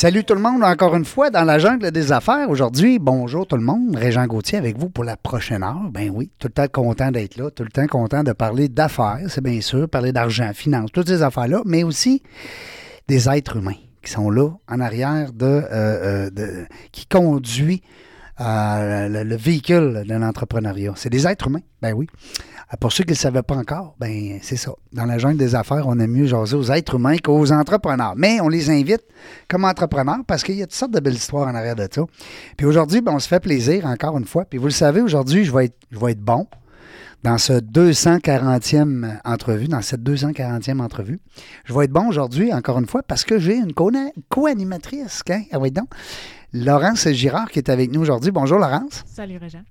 Salut tout le monde, encore une fois dans la jungle des affaires. Aujourd'hui, bonjour tout le monde. Régent Gauthier avec vous pour la prochaine heure. Ben oui, tout le temps content d'être là, tout le temps content de parler d'affaires, c'est bien sûr, parler d'argent, finance, toutes ces affaires-là, mais aussi des êtres humains qui sont là en arrière de, euh, euh, qui conduit euh, le, le véhicule de l'entrepreneuriat. C'est des êtres humains, ben oui. Euh, Pour ceux qui ne le savaient pas encore, ben c'est ça. Dans la jungle des affaires, on aime mieux jaser aux êtres humains qu'aux entrepreneurs. Mais on les invite comme entrepreneurs parce qu'il y a toutes sortes de belles histoires en arrière de ça. Puis aujourd'hui, ben, on se fait plaisir encore une fois. Puis vous le savez, aujourd'hui, je vais être, je vais être bon dans ce 240e entrevue, dans cette 240e entrevue. Je vais être bon aujourd'hui, encore une fois, parce que j'ai une co- co-animatrice. hein? Ah oui, donc. Laurence Girard qui est avec nous aujourd'hui. Bonjour Laurence. Salut Régent.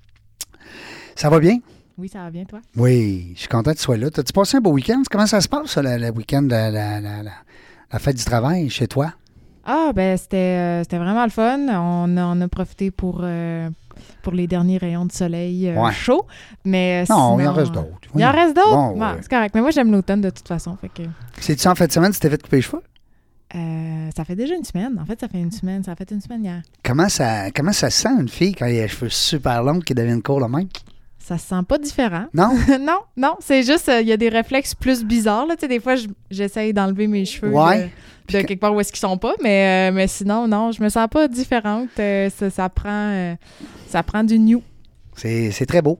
Ça va bien? Oui, ça va bien, toi? Oui, je suis content que tu sois là. T'as-tu passé un beau week-end? Comment ça se passe, le, week-end, la, la- la- la- la fête du travail chez toi? Ah, ben c'était euh, c'était vraiment le fun. On a, on a profité pour, euh, pour les derniers rayons de soleil euh, Ouais. chaud. Mais Non, il en sinon, reste d'autres. Il en reste d'autres? Bon, Bon, ouais. C'est correct. Mais moi, j'aime l'automne de toute façon. Fait que, C'est-tu en fin de semaine, tu t'es fait couper les cheveux? euh, ça fait déjà une semaine. En fait, ça fait une semaine. Ça a fait une semaine hier. Comment ça, comment ça sent une fille quand elle a les cheveux super longs qui deviennent courts le même? Ça se sent pas différent. Non? non, non. C'est juste, euh, il y a des réflexes plus bizarres. Là. Tu sais, des fois, je- j'essaye d'enlever mes cheveux Ouais. de, Puis de que- quelque part où est-ce qu'ils sont pas. Mais, euh, mais sinon, non, je me sens pas différente. Euh, ça, ça prend, euh, ça prend du new. C'est très beau.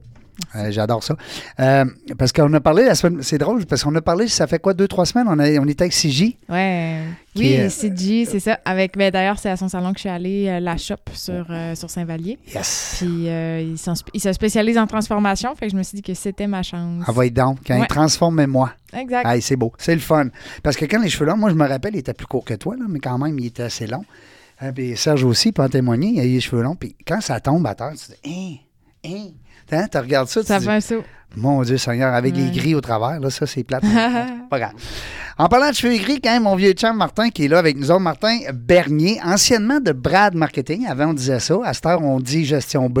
Euh, J'adore ça. Euh, parce qu'on a parlé la semaine. C'est drôle, parce qu'on a parlé, ça fait quoi, deux, trois semaines? On, a, on était avec CJ. Ouais. Oui, est- CG, c'est ça. Avec, ben, d'ailleurs, c'est à son salon que je suis allée, euh, la shop sur, euh, sur Saint-Vallier. Yes. Puis euh, il, s'en sp- il se spécialise en transformation, fait que je me suis dit que c'était ma chance. Envoyez donc. Quand il Ouais. transforme moi. Exact. Hey, c'est beau. C'est le fun. Parce que quand les cheveux longs, moi, je me rappelle, il était plus court que toi, là, mais quand même, il était assez long. Hein, puis Serge aussi, peut en témoigner, il a eu les cheveux longs. Puis quand ça tombe à terre, tu dis, hein, hein. Hein, tu regardes ça, tu ça dis, fait un saut. mon Dieu Seigneur, avec les gris au travers, là, ça, c'est plate. pas grave. En parlant de cheveux gris, quand même, mon vieux chum Martin qui est là avec nous autres, Martin Bernier, anciennement de Brad Marketing. Avant, on disait ça. À cette heure, on dit gestion B.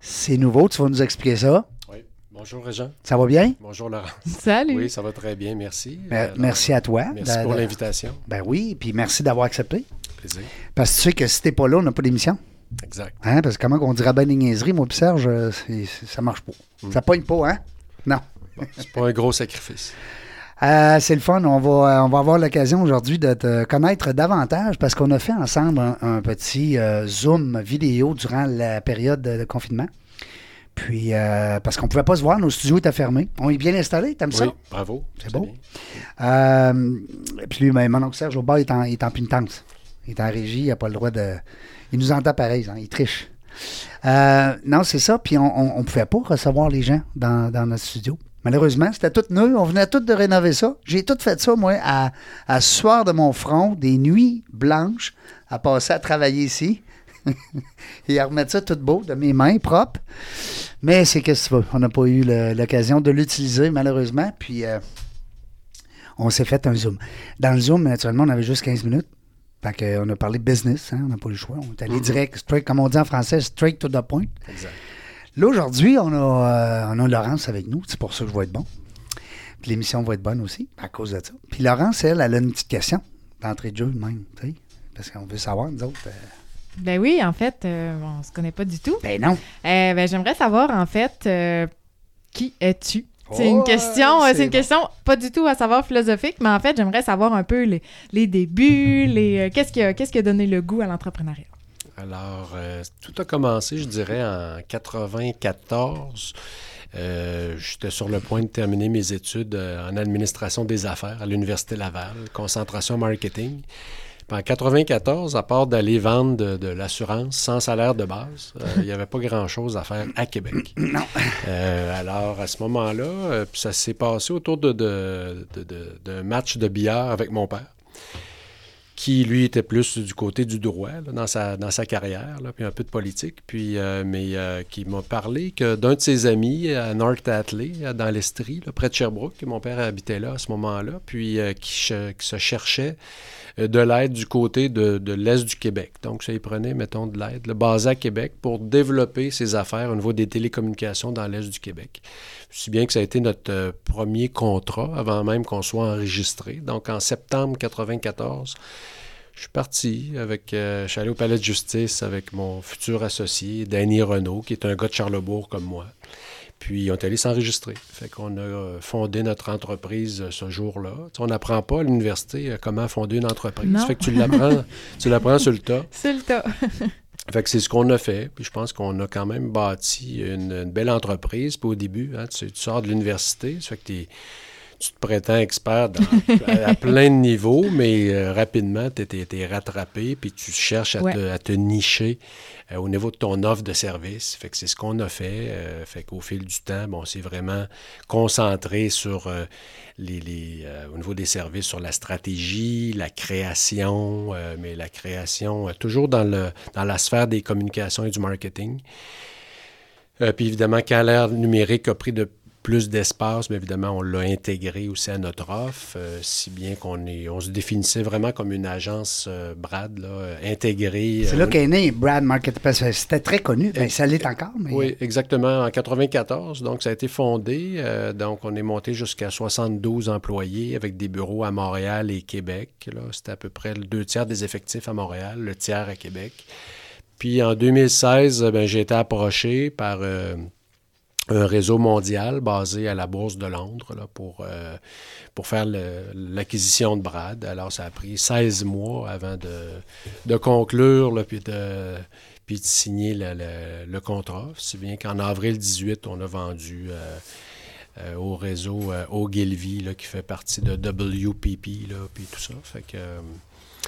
C'est nouveau, tu vas nous expliquer ça. Oui. Bonjour, Régent. Ça va bien? Bonjour, Laurent. Salut. Oui, ça va très bien, merci. Mer- Alors, merci à toi. Merci de- pour l'invitation. Ben oui, puis merci d'avoir accepté. Plaisir. Parce que tu sais que si t'es pas là, on n'a pas d'émission. Exact. Hein? Parce que comment on dirait ben des niaiseries, moi pis Serge, euh, ça marche pas. Mm. Ça pogne pas, hein? Non. Bon, c'est pas un gros sacrifice. Euh, c'est le fun. On va, euh, on va avoir l'occasion aujourd'hui de te connaître davantage parce qu'on a fait ensemble un, un petit euh, Zoom vidéo durant la période de, de confinement. Puis, euh, parce qu'on pouvait pas se voir, nos studios étaient fermés. On est bien installé, t'aimes ça? Oui, bravo. C'est beau. puis lui, ben, mon oncle Serge Aubert, il est en, est en pénitence. Il est en régie, il n'a pas le droit de. Il nous entend pareil, il triche. Euh, non, c'est ça. Puis on ne pouvait pas recevoir les gens dans, notre studio. Malheureusement, c'était tout neuf. On venait tout de rénover ça. J'ai tout fait ça, moi, à, sueur de mon front, des nuits blanches, à passer à travailler ici. et à remettre ça tout beau, de mes mains propres. Mais c'est qu'est-ce que tu veux? On n'a pas eu l'occasion de l'utiliser, malheureusement. Puis euh, on s'est fait un Zoom. Dans le Zoom, naturellement, on avait juste 15 minutes. Fait qu'on a parlé business, hein, on n'a pas eu le choix. On est allé Mhm. direct, straight, comme on dit en français, straight to the point. Exact. Là, aujourd'hui, on, a, euh, on a Laurence avec nous. C'est pour ça que je vais être bon. Puis l'émission va être bonne aussi, à cause de ça. Puis Laurence, elle, elle a une petite question d'entrée de jeu même, tu sais. Parce qu'on veut savoir, nous autres. euh, Ben oui, en fait, euh, on se connaît pas du tout. ben non. Euh, ben, j'aimerais savoir, en fait, euh, qui es-tu? C'est Oh, une question, euh, c'est une bon. question pas du tout à savoir philosophique, mais en fait, j'aimerais savoir un peu les, les débuts, les euh, qu'est-ce qui a qu'est-ce qui a donné le goût à l'entrepreneuriat? Alors, euh, tout a commencé, je dirais, en 94. Euh, J'étais sur le point de terminer mes études en administration des affaires à l'Université Laval, concentration marketing. Puis en 94, à part d'aller vendre de, de l'assurance sans salaire de base, euh, il n'y avait pas grand-chose à faire à Québec. Non. Euh, alors, à ce moment-là, euh, ça s'est passé autour de, de- de- d'un match de billard avec mon père qui, lui, était plus du côté du droit là, dans, sa, dans sa carrière, là, puis un peu de politique, puis, mais qui m'a parlé que d'un de ses amis à North Atley, dans l'Estrie, près de Sherbrooke, que mon père habitait là à ce moment-là, puis qui, se cherchait de l'aide du côté de, l'Est du Québec. Donc, ça, il prenait, mettons, de l'aide, le basé à Québec, pour développer ses affaires au niveau des télécommunications dans l'Est du Québec. Si bien que ça a été notre euh, premier contrat avant même qu'on soit enregistré. Donc, en septembre 94, Je suis parti avec. euh, je suis allé au palais de justice avec mon futur associé, Danny Renault, qui est un gars de Charlebourg comme moi. Puis on est allé s'enregistrer. Fait qu'on a euh, fondé notre entreprise euh, ce jour-là. Tu on n'apprend pas à l'université euh, comment fonder une entreprise. Non. Fait que tu l'apprends, tu l'apprends sur le tas. C'est le tas. Fait que c'est ce qu'on a fait. Puis je pense qu'on a quand même bâti une, une belle entreprise. Puis au début, hein, tu, tu sors de l'université, ça fait que t'es- tu te prétends expert dans- à, plein de niveaux, mais euh, rapidement, tu es, rattrapé, puis tu cherches à, Ouais. te, à te nicher euh, au niveau de ton offre de service. Fait que c'est ce qu'on a fait. euh, fait qu'au fil du temps, bon, c'est vraiment concentré sur euh, les, les, au niveau des services, sur la stratégie, la création, mais la création toujours dans, le, dans la sphère des communications et du marketing. Puis évidemment, quand l'ère numérique a pris de plus d'espace, bien évidemment, on l'a intégré aussi à notre offre, euh, si bien qu'on est, on se définissait vraiment comme une agence euh, Brad, là, intégrée. C'est euh, là qu'est né Brad Marketplace. C'était très connu. Ben, ça l'est encore, mais. oui, exactement. En 94, donc ça a été fondé. euh, donc on est monté jusqu'à 72 employés avec des bureaux à Montréal et Québec. C'était à peu près le deux tiers des effectifs à Montréal, le tiers à Québec. Puis en 2016, ben, j'ai été approché par un réseau mondial basé à la Bourse de Londres là, pour, euh, pour faire l'acquisition de Brad. Alors ça a pris 16 mois avant de, de conclure, là, puis de puis de signer le, le- contrat. Si bien qu'en avril 18, on a vendu euh, euh, au réseau euh, Ogilvy, qui fait partie de WPP, là, puis tout ça. Fait que, euh,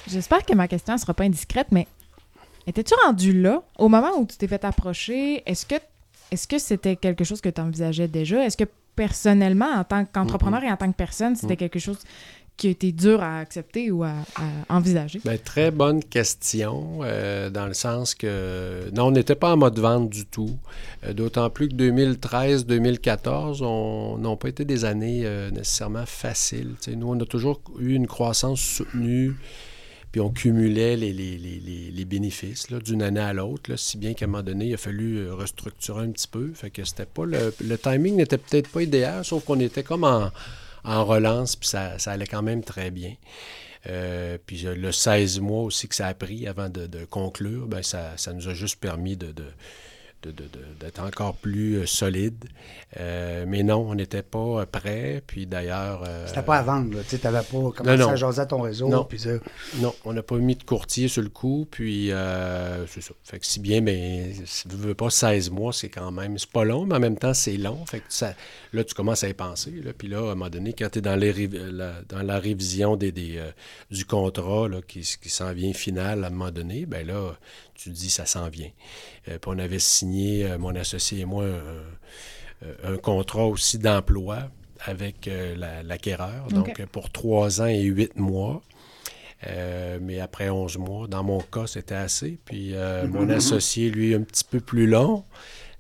J'espère que ma question ne sera pas indiscrète, mais étais-tu rendu là, au moment où tu t'es fait approcher, est-ce que est-ce que c'était quelque chose que tu envisageais déjà? Est-ce que personnellement, en tant qu'entrepreneur et en tant que personne, c'était Mm. quelque chose qui a été dur à accepter ou à, à envisager? ben, très bonne question, euh, dans le sens que non, on n'était pas en mode vente du tout. Euh, D'autant plus que 2013-2014 on- n'ont pas été des années euh, nécessairement faciles. Nous, on a toujours eu une croissance soutenue, puis on cumulait les, les- les- les- bénéfices d'une année à l'autre, si bien qu'à un moment donné, il a fallu euh, restructurer un petit peu. Fait que c'était pas le, le timing n'était peut-être pas idéal, sauf qu'on était comme en, en relance, puis ça, ça allait quand même très bien. Euh, puis le 16 mois aussi que ça a pris avant de, conclure, ben ça, ça nous a juste permis de- d'être encore plus euh, solide. Euh, mais non, on n'était pas euh, prêt. Puis d'ailleurs... euh, C'était pas à vendre. Tu n'avais pas commencé non. à jaser ton réseau. Non. puis. Non, on n'a pas mis de courtier sur le coup, puis euh, c'est ça. Fait que si bien, mais si tu veux pas 16 mois, c'est quand même, c'est pas long, mais en même temps, c'est long. Fait que ça, là, tu commences à y penser. Là, puis là, à un moment donné, quand tu es dans, les la, dans la révision des, des, du contrat là, qui, qui s'en vient final à un moment donné, ben là, tu dis, ça s'en vient. Euh, puis on avait signé, euh, mon associé et moi, un, contrat aussi d'emploi avec euh, la- l'acquéreur, donc pour trois ans et huit mois. Euh, mais après 11 mois, dans mon cas, c'était assez. Puis euh, mon associé, lui, un petit peu plus long,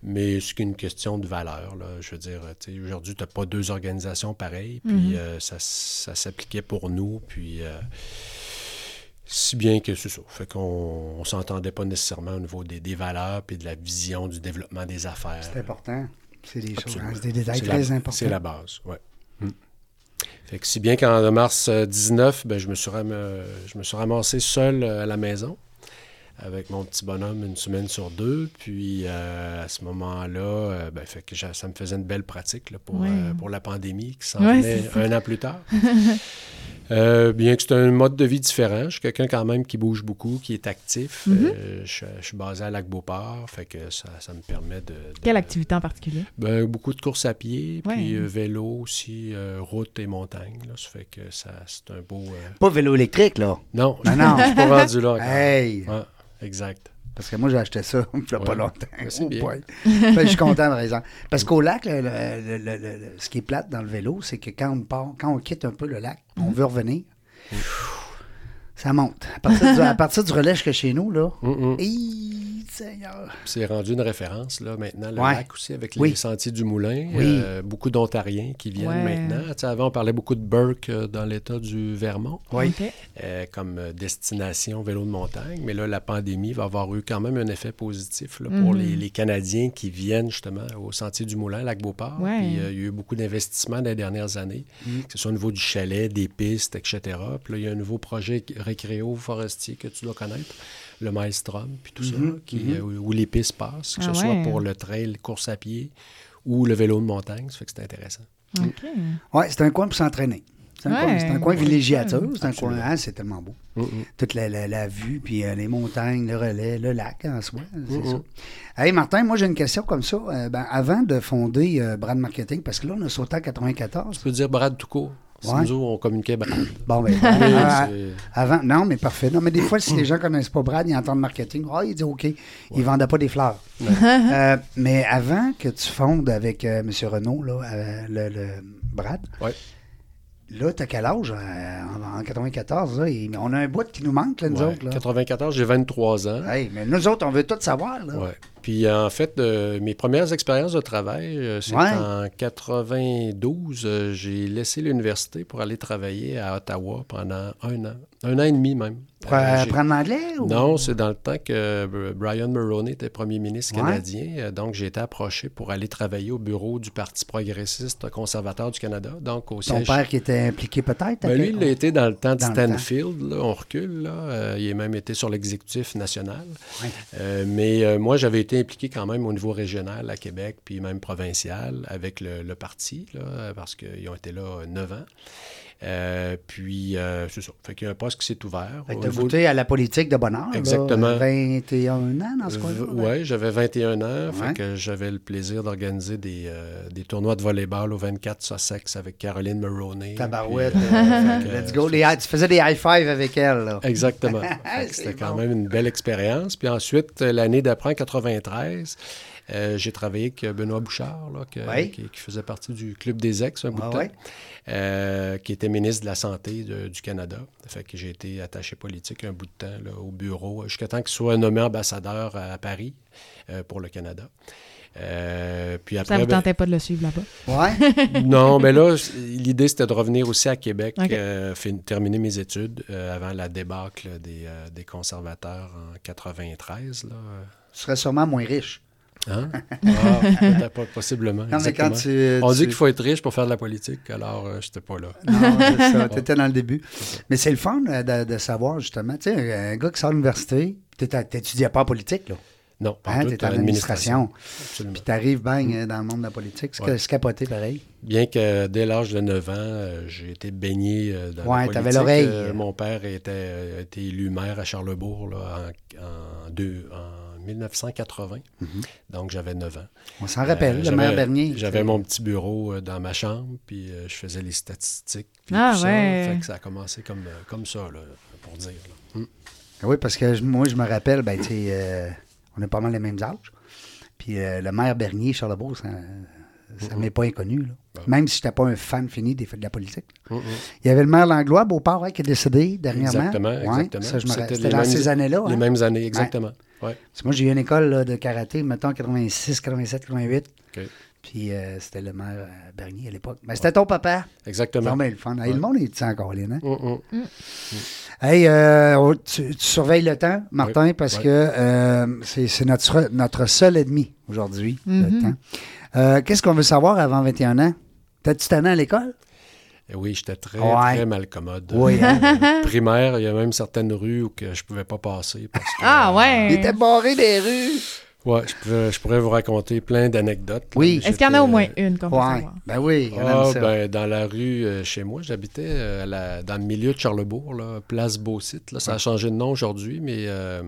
mais c'est qu'une question de valeur. Là. Je veux dire, aujourd'hui, tu n'as pas deux organisations pareilles, puis Mhm. euh, ça, ça s'appliquait pour nous, puis si bien que c'est ça. Fait qu'on on s'entendait pas nécessairement au niveau des, des valeurs, puis de la vision du développement des affaires. C'est important. C'est des choses. Hein, C'est des détails C'est très la- importants. C'est la base, oui. Fait que si bien qu'en mars euh, 19, ben, je, me suis ram- euh, je me suis ramassé seul euh, à la maison avec mon petit bonhomme une semaine sur deux. Puis euh, à ce moment-là, euh, ben, fait que ça me faisait une belle pratique là, pour, Ouais. euh, pour la pandémie qui s'en Ouais, venait un an plus tard. Euh, bien que c'est un mode de vie différent. Je suis quelqu'un quand même qui bouge beaucoup, qui est actif. Mhm. Euh, je, je suis basé à Lac-Beauport, fait que ça, ça me permet de... de- Quelle activité en particulier? ben, beaucoup de courses à pied, Ouais. puis euh, vélo aussi, euh, route et montagne. Là, ça fait que ça, c'est un beau... euh, Pas vélo électrique, là. Non, Non, non. je suis pas rendu là encore. Hey! Ouais, exact. Parce que moi, j'ai acheté ça il y a pas Ouais. longtemps. Ouais, c'est Oh bien. boy. Ben, je suis content de raison. Parce qu'au lac, le- le- le- le- le- ce qui est plate dans le vélo, c'est que quand on part, quand on quitte un peu le lac, on veut revenir. Ça monte. À partir, du, à partir du relais jusqu'à chez nous, là. Mm, mm. Hi, Seigneur. C'est rendu une référence, là, maintenant, le Ouais. lac aussi, avec les Oui. sentiers du Moulin. Oui. Euh, beaucoup d'Ontariens qui viennent Ouais. maintenant. Tu sais, avant, on parlait beaucoup de Burke euh, dans l'État du Vermont. Oui. Euh, comme destination vélo de montagne. Mais là, la pandémie va avoir eu quand même un effet positif là, pour Mhm. les, les Canadiens qui viennent justement au Sentier du Moulin, Lac-Beauport. Ouais. Puis euh, il y a eu beaucoup d'investissements dans les dernières années, Mhm. que ce soit au niveau du chalet, des pistes, etc. Puis là, il y a un nouveau projet récréo forestier que tu dois connaître, le Maelstrom, puis tout ça, Mhm, qui, mhm. euh, où, où les pistes passent, que Ah ce soit ouais. pour le trail, course à pied ou le vélo de montagne. Ça fait que c'est intéressant. OK. Oui, c'est un coin pour s'entraîner. C'est un, Ouais, coin- c'est un coin villégiature. C'est un coin, hein, c'est tellement beau. Mhm. Toute la, la- la vue, puis euh, les montagnes, le relais, le lac en soi. C'est Mhm. ça. Hey Martin, moi j'ai une question comme ça. Euh, ben, avant de fonder euh, Brand Marketing, parce que là, on a sauté en 94. Je peux dire Brad tout court. Ouais. Nous, on communiquait Brad. Bon, ben, ah, c'est- avant, non, mais parfait. Non, mais des fois, si les gens connaissent pas Brad, ils entendent marketing. Ah, ils disent OK, ils vendaient pas des fleurs. Euh, mais avant que tu fondes avec euh, M. Renault, là, euh, le, le Brad, Ouais. là, t'as quel âge euh, en, en 94? Là, Et on a un bout qui nous manque, là, nous Ouais, autres. Là. 94, j'ai 23 ans. Hey, mais nous autres, on veut tout savoir. Là. Puis en fait, euh, mes premières expériences de travail, euh, c'est Ouais. en 92, euh, j'ai laissé l'université pour aller travailler à Ottawa pendant un an, un an et demi même. Pour Euh, euh, apprendre l'anglais? Ou... Non, c'est dans le temps que euh, Brian Mulroney était premier ministre Ouais. canadien. Euh, Donc, j'ai été approché pour aller travailler au bureau du Parti progressiste conservateur du Canada. Donc, au Ton siège. père qui était impliqué peut-être? Ben, lui, il a été dans le temps de Dans le temps. Stanfield. là, on recule. Là. Euh, il a même été sur l'exécutif national. Ouais. Euh, mais euh, moi, j'avais été impliqué quand même au niveau régional à Québec, puis même provincial avec le, parti, là, parce qu'ils ont été là neuf ans. Euh, puis, euh, c'est ça. Fait qu'il y a un poste qui s'est ouvert. Fait que niveau- à la politique de bonheur. là, Exactement. 21 ans dans ce coin-là. oui, j'avais 21 ans. Ouais. Fait que j'avais le plaisir d'organiser des, euh, des tournois de volleyball au 24 Sussex avec Caroline Maroney. Tabarouette. Euh, euh, let's go. Les tu faisais des high five avec elle. Là. Exactement. C'était quand même une belle expérience. Puis ensuite, euh, l'année d'après, en 93, euh, j'ai travaillé avec Benoît Bouchard, là, que- Oui. qui, qui faisait partie du Club des Ex un bout de temps, ouais? euh, qui était ministre de la Santé de- du Canada. Fait que j'ai été attaché politique un bout de temps là, au bureau, jusqu'à temps qu'il soit nommé ambassadeur à, à Paris euh, pour le Canada. Euh, puis Ça après, vous ben, tentait pas de le suivre là-bas? Ouais. non, mais là, l'idée, c'était de revenir aussi à Québec, euh, fin- terminer mes études euh, avant la débâcle des, euh, des conservateurs en 93. Là. Tu serais sûrement moins riche. Hein? Ah, pas, possiblement. Non, mais quand tu. On tu- dit qu'il faut être riche pour faire de la politique, alors euh, j'étais pas là. Non. Tu étais dans le début. Mais c'est le fun euh, de, de savoir, justement. Tu sais, un gars qui sort de l'université, tu n'étudiais pas en politique, là. Non, pas Hein, étais en administration. Puis tu arrives, bang, euh, dans le monde de la politique. C'est Ouais. capoté, pareil. Bien que dès l'âge de 9 ans, euh, j'ai été baigné euh, dans Ouais, la t'avais politique. l'oreille. Euh, mon père était, euh, a été élu maire à Charlebourg là, en, en deux- en 1980. Donc, j'avais 9 ans. On s'en rappelle, Euh, le maire Bernier. J'avais mon petit bureau euh, dans ma chambre, puis euh, je faisais les statistiques. Puis Ah, tout ça. ouais. Fait que ça a commencé comme, comme ça, là, pour dire. là. Hmm. Oui, parce que moi, je me rappelle, ben, tu sais, euh, on a pas mal les mêmes âges. Puis euh, le maire Bernier, Charlebourg, ça ne m'est pas inconnu. là. Même si je n'étais pas un fan fini des faits de la politique. Mm, mm. Il y avait le maire Langlois, Beauport, hein, qui est décédé dernièrement. Exactement, Ouais, exactement. ça, je me C'était dans mêmes- ces années-là. Les hein? mêmes années, exactement. Ouais. Moi, j'ai eu une école là, de karaté, mettons, 86, 87, 88. OK. Puis euh, c'était le maire euh, Bernier à l'époque. Mais c'était ton papa. Exactement. Non, mais le fun. Hey, Le monde est encore là, hein? Mm, mm. Hey, euh, tu, tu surveilles le temps, Martin, parce oui. que euh, c'est notre, notre seul ennemi aujourd'hui, le Mhm. temps. Euh, Qu'est-ce qu'on veut savoir avant 21 ans? T'as-tu tanné à l'école? Et oui, j'étais très, Ouais. très mal commode. Oui, hein? Euh, primaire, il y a même certaines rues où que je pouvais pas passer. Parce que, Ah, ouais! Il était barré des rues. Ouais, je, pourrais vous raconter plein d'anecdotes. Oui. Est-ce qu'il y en a au moins j'étais- une qu'on peut Ouais. Ben oui, Ah, ça. ben, dans la rue euh, chez moi, j'habitais euh, à la- dans le milieu de Charlebourg, là, place Beausite. Là, ça a changé de nom aujourd'hui, mais euh,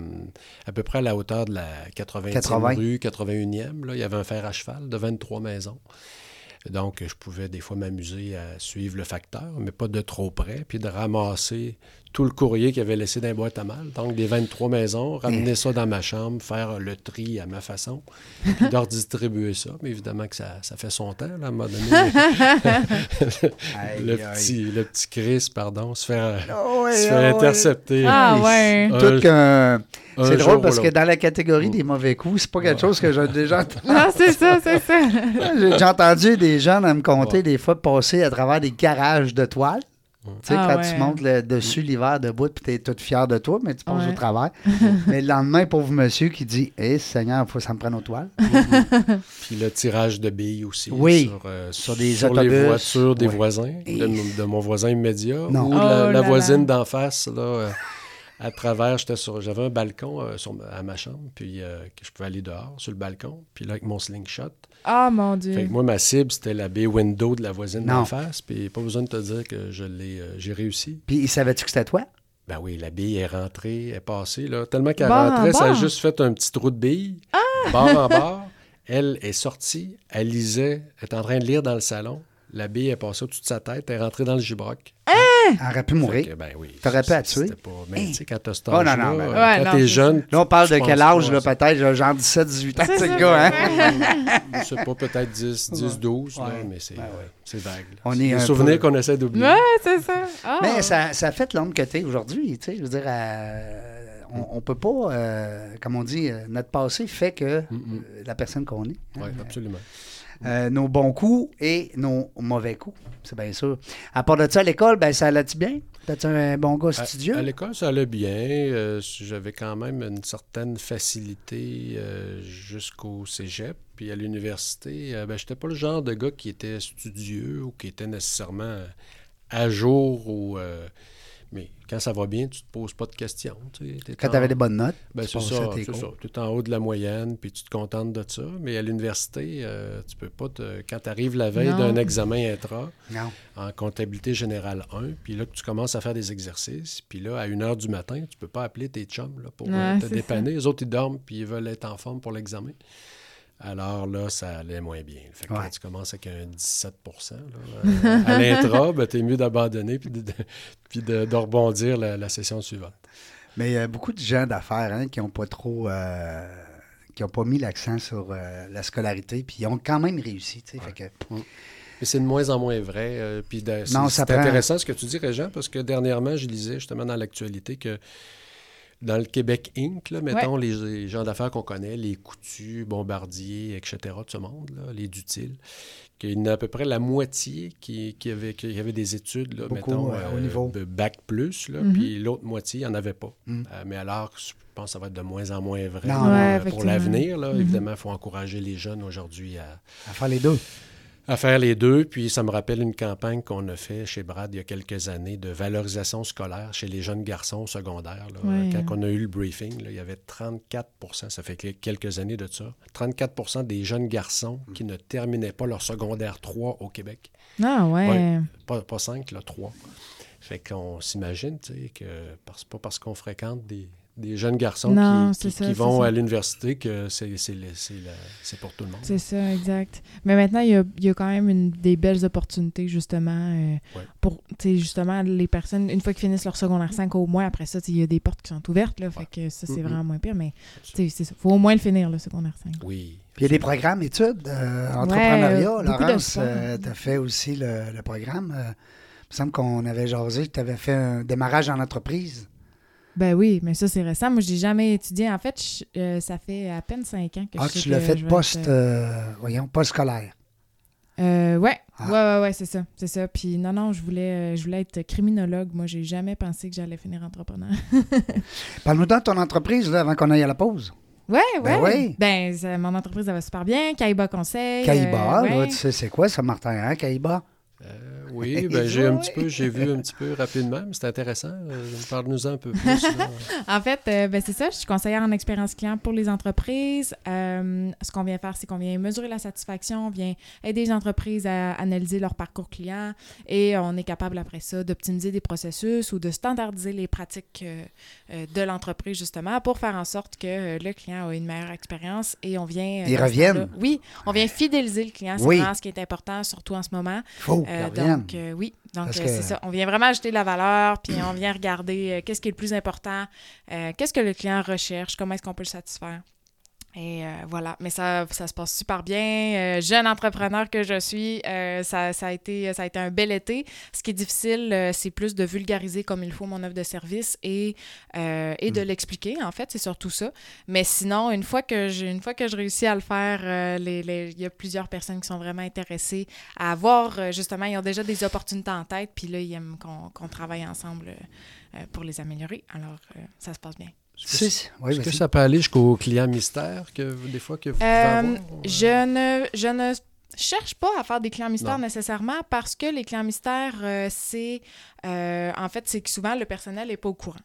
à peu près à la hauteur de la 80e 80. rue, 81e, là, il y avait un fer à cheval de 23 maisons. Donc, je pouvais des fois m'amuser à suivre le facteur, mais pas de trop près, puis de ramasser tout le courrier qu'il avait laissé dans les boîtes à mal. Donc, des 23 maisons, ramener ça dans ma chambre, faire le tri à ma façon, puis de redistribuer ça. Mais évidemment que ça, ça fait son temps, là, à un moment donné. Le, aïe. petit, le petit Chris, pardon, se faire, Ah ouais, se faire ah ouais. intercepter. Ah, ouais! Un- Tout qu'un- un C'est drôle parce que dans la catégorie des mauvais coups, c'est pas quelque chose que j'ai déjà entendu. Ah, c'est ça, c'est ça. J'ai déjà entendu des gens me compter des fois passer à travers des garages de toiles. Tu sais, Ah quand ouais. tu montes le dessus l'hiver debout, puis tu es toute fière de toi, mais tu passes Ouais. au travers. mais le lendemain, pauvre monsieur qui dit Hé, Seigneur, il faut que ça me prenne aux toiles. Puis le tirage de billes aussi. Oui. Sur, euh, Sur des les autobus. voitures des Ouais. voisins, Et- de, mon- de mon voisin immédiat. Non. Ou de Oh la, la voisine d'en face, là. À travers, j'étais sur, j'avais un balcon euh, sur, ma- à ma chambre, puis euh, que je pouvais aller dehors sur le balcon, puis là avec mon slingshot. Ah, mon Dieu. Fait que moi, ma cible, c'était la baie window de la voisine d'en face, puis pas besoin de te dire que je l'ai, euh, j'ai réussi. Puis, il savait-tu que c'était toi? Ben oui, la bille est rentrée, est passée, là. Tellement qu'elle Bord en rentrait, ça a juste fait un petit trou de bille, bord en bord. Elle est sortie, elle lisait, elle est en train de lire dans le salon. La bille est passée au-dessus de sa tête, elle est rentrée dans le gibroc. Elle aurait pu mourir. que, ben oui. T'aurais pu la c'était- tuer. Pas... Mais Hein? tu sais, quand t'as cet Oh, non, âge-là, non, ben euh, non. Ouais, quand non, t'es jeune, Là, on parle de quel âge, pas, là, peut-être, genre 17, 18 ans, C'est le gars, hein? je sais pas, peut-être 10, 10 12, là, Ouais. mais c'est Ouais, ouais. euh, c'est vague. là. On C'est est des un souvenirs peu- qu'on essaie d'oublier. Ouais, c'est ça. Ah. Mais ça, ça fait l'homme que t'es aujourd'hui, tu sais, je veux dire, euh, on, on peut pas, euh, comme on dit, euh, notre passé fait que mm. la personne qu'on est. hein. Oui, absolument. Euh, nos bons coups et nos mauvais coups, c'est bien sûr. À part de ça, à l'école, ben, ça allait-tu bien? T'as-tu un bon gars studieux? À, l'école, ça allait bien. Euh, J'avais quand même une certaine facilité euh, jusqu'au cégep. Puis à l'université, euh, ben, j'étais pas le genre de gars qui était studieux ou qui était nécessairement à jour. Ou, mais quand ça va bien, tu te poses pas de questions. tu sais. T'es Quand en- tu avais des bonnes notes, ben, tu c'est passais ça, tes c'est cours. ça. Tu es en haut de la moyenne, puis tu te contentes de ça. Mais à l'université, euh, tu peux pas te... Quand tu arrives la veille d'un examen intra, Non. en comptabilité générale 1, puis là que tu commences à faire des exercices, puis là, à 1 heure du matin, tu peux pas appeler tes chums là, pour euh, Ouais, te dépanner. Les autres, ils dorment, puis ils veulent être en forme pour l'examen. Alors là, ça allait moins bien. Fait que Ouais. quand tu commences avec un 17 là, euh, à l'intra, ben, t'es mieux d'abandonner puis de, de- puis de, de rebondir la, la session suivante. Mais il y a beaucoup de gens d'affaires hein, qui n'ont pas trop. euh, qui n'ont pas mis l'accent sur euh, la scolarité, puis ils ont quand même réussi. tu fait que- Mais c'est de moins en moins vrai. euh, puis c'est Non, ça c'est prend- intéressant ce que tu dis, Régent, parce que dernièrement, je lisais justement dans l'actualité que dans le Québec Inc., là, mettons les, les gens d'affaires qu'on connaît, les Coutus, Bombardier, etc., de ce monde, là, les Dutiles, qu'il y en a à peu près la moitié qui, qui, avait, qui avait des études, là, Beaucoup, mettons, euh, au niveau. de bac plus, là, Mhm. puis l'autre moitié, il n'y en avait pas. Mhm. Euh, mais alors, je pense que ça va être de moins en moins vrai Non, là, Ouais, pour l'avenir. Mhm. Évidemment, il faut encourager les jeunes aujourd'hui à, à faire les deux. À faire les deux. Puis ça me rappelle une campagne qu'on a fait chez Brad il y a quelques années de valorisation scolaire chez les jeunes garçons au secondaire. là. Quand on a eu le briefing, là, il y avait 34% ça fait que- quelques années de ça, 34% des jeunes garçons qui ne terminaient pas leur secondaire 3 au Québec. Ah, ouais. Ouais. Pas, pas 5, là, 3. Fait qu'on s'imagine, tu sais, que parce, pas parce qu'on fréquente des, des jeunes garçons Non, qui, c'est qui- ça, qui c'est vont à l'université que c'est c'est le- c'est la- c'est pour tout le monde. C'est ça, exact. Mais maintenant, il y a, il y a quand même une, des belles opportunités, justement, euh, Ouais. pour, tu sais, justement, les personnes, une fois qu'ils finissent leur secondaire 5 au moins, après ça, tu sais, il y a des portes qui sont ouvertes, là, fait que ça, c'est vraiment moins pire, mais, tu sais, c'est ça. faut au moins le finir, le secondaire 5. Oui. Puis il y a des programmes études, euh, entrepreneuriat. euh, Laurence, sport. tu as fait aussi le, le programme. Euh, il me semble qu'on avait jasé, tu avais fait un démarrage en entreprise. Ben oui, mais ça, c'est récent. Moi, j'ai jamais étudié. En fait, je- euh, ça fait à peine 5 ans que Ah, je sais tu l'as fait je post, être, euh, voyons, post scolaire. Euh, ouais, Ah. ouais, ouais, ouais, c'est ça, c'est ça. Puis non, non, je voulais, euh, je voulais être criminologue. Moi, j'ai jamais pensé que j'allais finir entrepreneur. Parle-nous de ton entreprise là, avant qu'on aille à la pause. Ouais, Ben ouais. oui. Ben, ça- mon entreprise, elle va super bien. Caïba Conseil. Caïba, euh, ouais. tu sais c'est quoi ça, Martin, hein, Caïba? Oui, ben, j'ai un petit peu, j'ai vu un petit peu rapidement, mais c'est intéressant. Euh, Parle-nous un peu plus. En fait, euh, ben, c'est ça. Je suis conseillère en expérience client pour les entreprises. Euh, ce qu'on vient faire, c'est qu'on vient mesurer la satisfaction, on vient aider les entreprises à analyser leur parcours client et on est capable après ça d'optimiser des processus ou de standardiser les pratiques de l'entreprise justement pour faire en sorte que le client a une meilleure expérience et on vient... Ils reviennent. Oui, on vient fidéliser le client. C'est Oui. vraiment ce qui est important, surtout en ce moment. Faut Euh, qu'ils reviennent. Donc, euh, oui, donc euh, que- c'est ça. On vient vraiment ajouter de la valeur, puis on vient regarder euh, qu'est-ce qui est le plus important, qu'est-ce que le client recherche, comment est-ce qu'on peut le satisfaire. Et euh, voilà, mais ça, ça se passe super bien. Euh, jeune entrepreneur que je suis, euh, ça, ça, a été, ça a été un bel été. Ce qui est difficile, c'est plus de vulgariser comme il faut mon offre de service et, et de l'expliquer, en fait, c'est surtout ça. Mais sinon, une fois que j'ai, une fois que je réussis à le faire, les- les- il y a plusieurs personnes qui sont vraiment intéressées à avoir, justement, ils ont déjà des opportunités en tête, puis là, ils aiment qu'on, qu'on travaille ensemble pour les améliorer. Alors, ça se passe bien. C'est- oui, Est-ce que ça peut aller jusqu'au client mystère que des fois que vous pouvez Euh, avoir? je ne, je ne cherche pas à faire des clients mystères Non. nécessairement parce que les clients mystères, euh, c'est euh, en fait, c'est que souvent le personnel n'est pas au courant.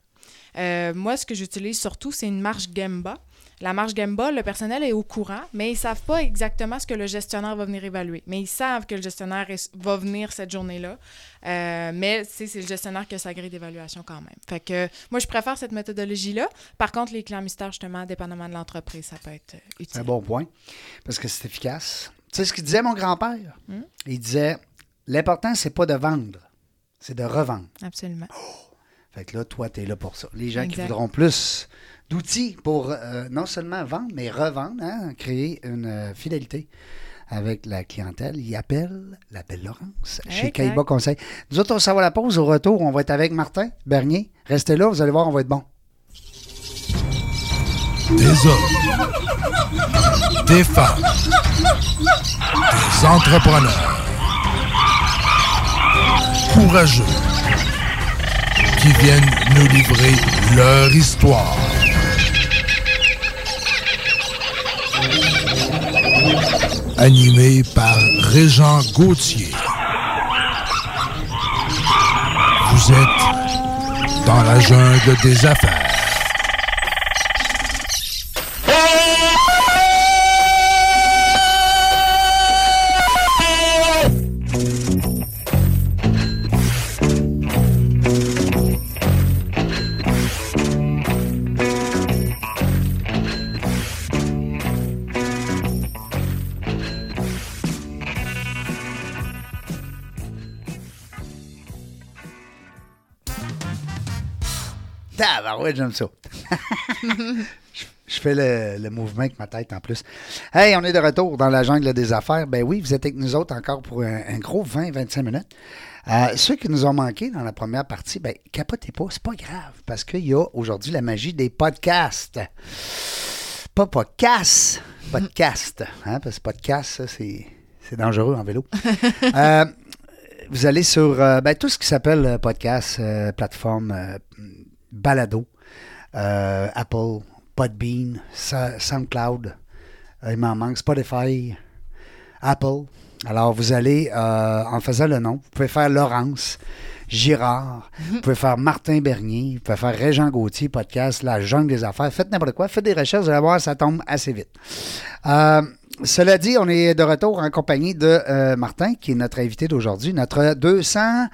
Euh, moi, ce que j'utilise surtout, c'est une marge Gemba. La marge Gemba, le personnel est au courant, mais ils ne savent pas exactement ce que le gestionnaire va venir évaluer. Mais ils savent que le gestionnaire est- va venir cette journée-là. Euh, mais c'est le gestionnaire qui a sa grille d'évaluation quand même. Fait que moi, je préfère cette méthodologie-là. Par contre, les clients mystères, justement, dépendamment de l'entreprise, ça peut être euh, C'est utile. un bon point. Parce que c'est efficace. Tu sais ce qu'il disait mon grand-père? Hmm? Il disait l'important, c'est pas de vendre, c'est de revendre. Absolument. Fait que là, toi, tu es là pour ça. Les gens qui voudront plus d'outils pour euh, non seulement vendre, mais revendre, hein, créer une euh, fidélité avec la clientèle, ils appellent la Belle Laurence chez. Caïba Conseil. Nous autres, on s'en va à la pause. Au retour, on va être avec Martin Bernier. Restez là, vous allez voir, on va être bon. Des hommes, des femmes, des entrepreneurs courageux qui viennent nous livrer leur histoire. Animé par Régent Gauthier. Vous êtes dans la jungle des affaires. J'aime ça. je, je fais le, le mouvement avec ma tête en plus. Hey, on est de retour dans la jungle des affaires. Ben oui, vous êtes avec nous autres encore pour un, un gros 20-25 minutes. Euh, ceux qui nous ont manqué dans la première partie, ben capotez pas, c'est pas grave, parce qu'il y a aujourd'hui la magie des podcasts. Pas podcast, podcast. Hein, parce que podcast, ça, c'est, c'est dangereux en vélo. Euh, vous allez sur euh, ben, tout ce qui s'appelle podcast, plateforme, balado, euh, Apple, Podbean, SoundCloud, euh, il m'en manque, Spotify, Apple. Alors, vous allez, euh, en faisant le nom, vous pouvez faire Laurence Girard, vous pouvez faire Martin Bernier, vous pouvez faire Régent Gauthier, podcast La Jungle des Affaires. Faites n'importe quoi, faites des recherches, vous allez voir, ça tombe assez vite. Cela dit, on est de retour en compagnie de Martin, qui est notre invité d'aujourd'hui, notre 200...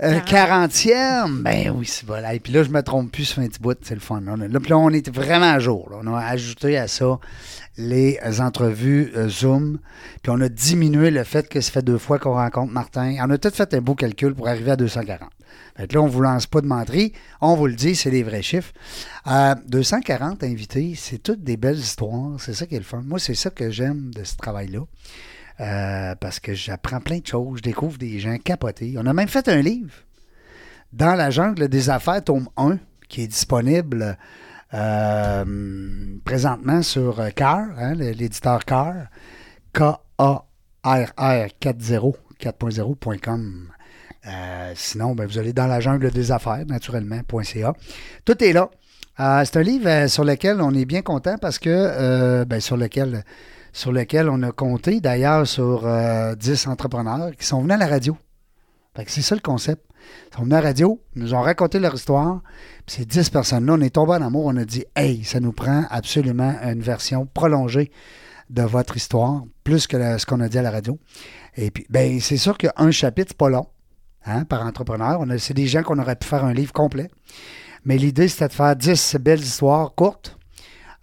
Euh, 40e, ben oui, c'est voilà. Et puis là, je me trompe plus sur un petit bout, c'est le fun. Là, Là, puis là, on est vraiment à jour. là. On a ajouté à ça les euh, entrevues euh, Zoom, puis on a diminué le fait que ça fait deux fois qu'on rencontre Martin. On a tout fait un beau calcul pour arriver à 240. Fait que là, on ne vous lance pas de menterie. On vous le dit, c'est des vrais chiffres. Euh, 240 invités, c'est toutes des belles histoires. C'est ça qui est le fun. Moi, c'est ça que j'aime de ce travail-là. Euh, parce que j'apprends plein de choses, je découvre des gens capotés. On a même fait un livre dans la jungle des affaires, tome 1, qui est disponible euh, présentement sur CAR, hein, l'éditeur CAR, K-A-R-R 40, 4.0.com. Euh, sinon, ben, vous allez dans la jungle des affaires, naturellement.ca. Tout est là. Euh, c'est un livre sur lequel on est bien content parce que, ben, sur lequel sur lequel on a compté d'ailleurs sur euh, 10 entrepreneurs qui sont venus à la radio. C'est ça le concept. Ils sont venus à la radio, nous ont raconté leur histoire. Puis ces 10 personnes-là, on est tombé en amour, on a dit Hey, ça nous prend absolument une version prolongée de votre histoire, plus que ce qu'on a dit à la radio. Et puis, ben, c'est sûr qu'un chapitre, c'est pas long, hein, par entrepreneur. C'est des gens qu'on aurait pu faire un livre complet. Mais l'idée, c'était de faire 10 belles histoires courtes,